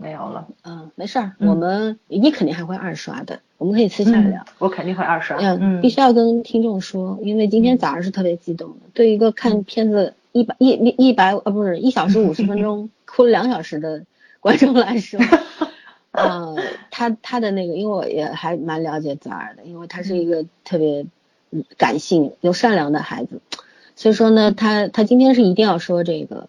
没有了。嗯，没事儿，嗯我们你肯定还会二刷的，我们可以私下聊。我肯定会二刷。嗯，嗯必须要跟听众说，因为今天早上是特别激动的。对一个看片子一百一一一百呃不是一小时五十 分钟哭了两小时的观众来说，呃，他他的那个，因为我也还蛮了解泽尔的，因为他是一个特别嗯感性又善良的孩子，所以说呢，他他今天是一定要说这个，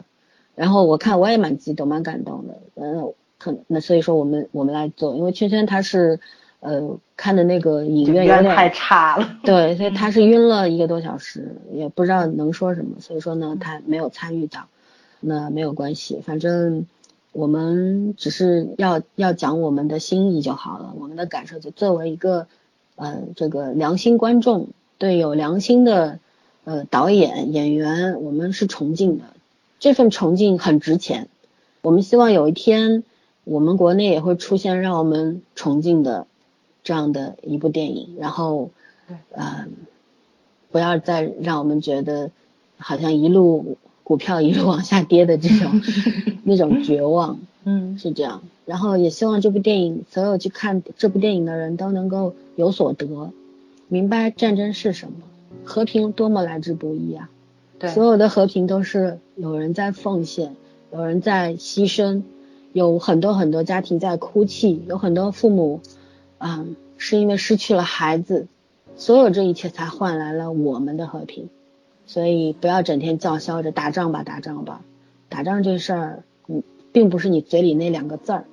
然后我看我也蛮激动蛮感动的，嗯，可那所以说我们我们来做，因为圈圈他是呃看的那个影影院有点太差了。对，所以 他是晕了一个多小时，也不知道能说什么，所以说呢，他没有参与到，那没有关系，反正我们只是要要讲我们的心意就好了，我们的感受就作为一个呃这个良心观众，对有良心的呃导演演员，我们是崇敬的，这份崇敬很值钱，我们希望有一天我们国内也会出现让我们崇敬的这样的一部电影，然后对，呃，不要再让我们觉得好像一路股票一路往下跌的这种 那种绝望，嗯是这样。然后也希望这部电影所有去看这部电影的人都能够有所得，明白战争是什么，和平多么来之不易啊！对，所有的和平都是有人在奉献，有人在牺牲，有很多很多家庭在哭泣，有很多父母，嗯，是因为失去了孩子，所有这一切才换来了我们的和平。所以不要整天叫嚣着打仗吧，打仗吧，打仗这事儿，嗯，并不是你嘴里那两个字儿，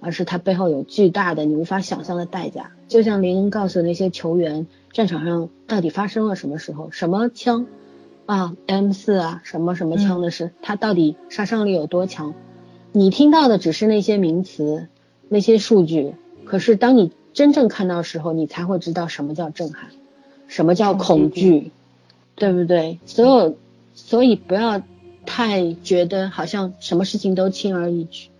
而是它背后有巨大的你无法想象的代价。就像林恩告诉那些球员，战场上到底发生了什么时候，什么枪啊，M 四啊，什么什么枪的事，它到底杀伤力有多强？你听到的只是那些名词、那些数据，可是当你真正看到时候，你才会知道什么叫震撼，什么叫恐惧，对不对？所有，所以不要太觉得好像什么事情都轻而易举。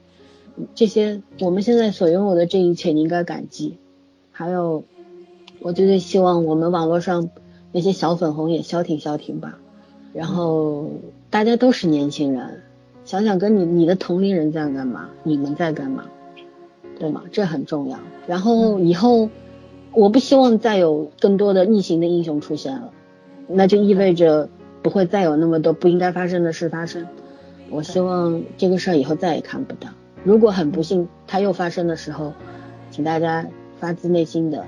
这些我们现在所拥有的这一切，你应该感激。还有，我最最希望我们网络上那些小粉红也消停消停吧。然后大家都是年轻人。想想跟你你的同龄人在干嘛，你们在干嘛，对吗？这很重要。然后以后，我不希望再有更多的逆行的英雄出现了，那就意味着不会再有那么多不应该发生的事发生。我希望这个事儿以后再也看不到。如果很不幸它又发生的时候，请大家发自内心的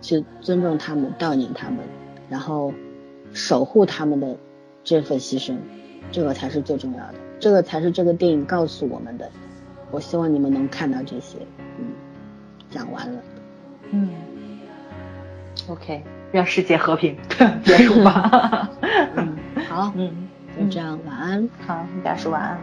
去尊重他们、悼念他们，然后守护他们的这份牺牲，这个才是最重要的。这个才是这个电影告诉我们的。我希望你们能看到这些。嗯，讲完了。嗯。OK，愿世界和平。结束吧。嗯，好。嗯，就这样，晚安。好，大家说晚安。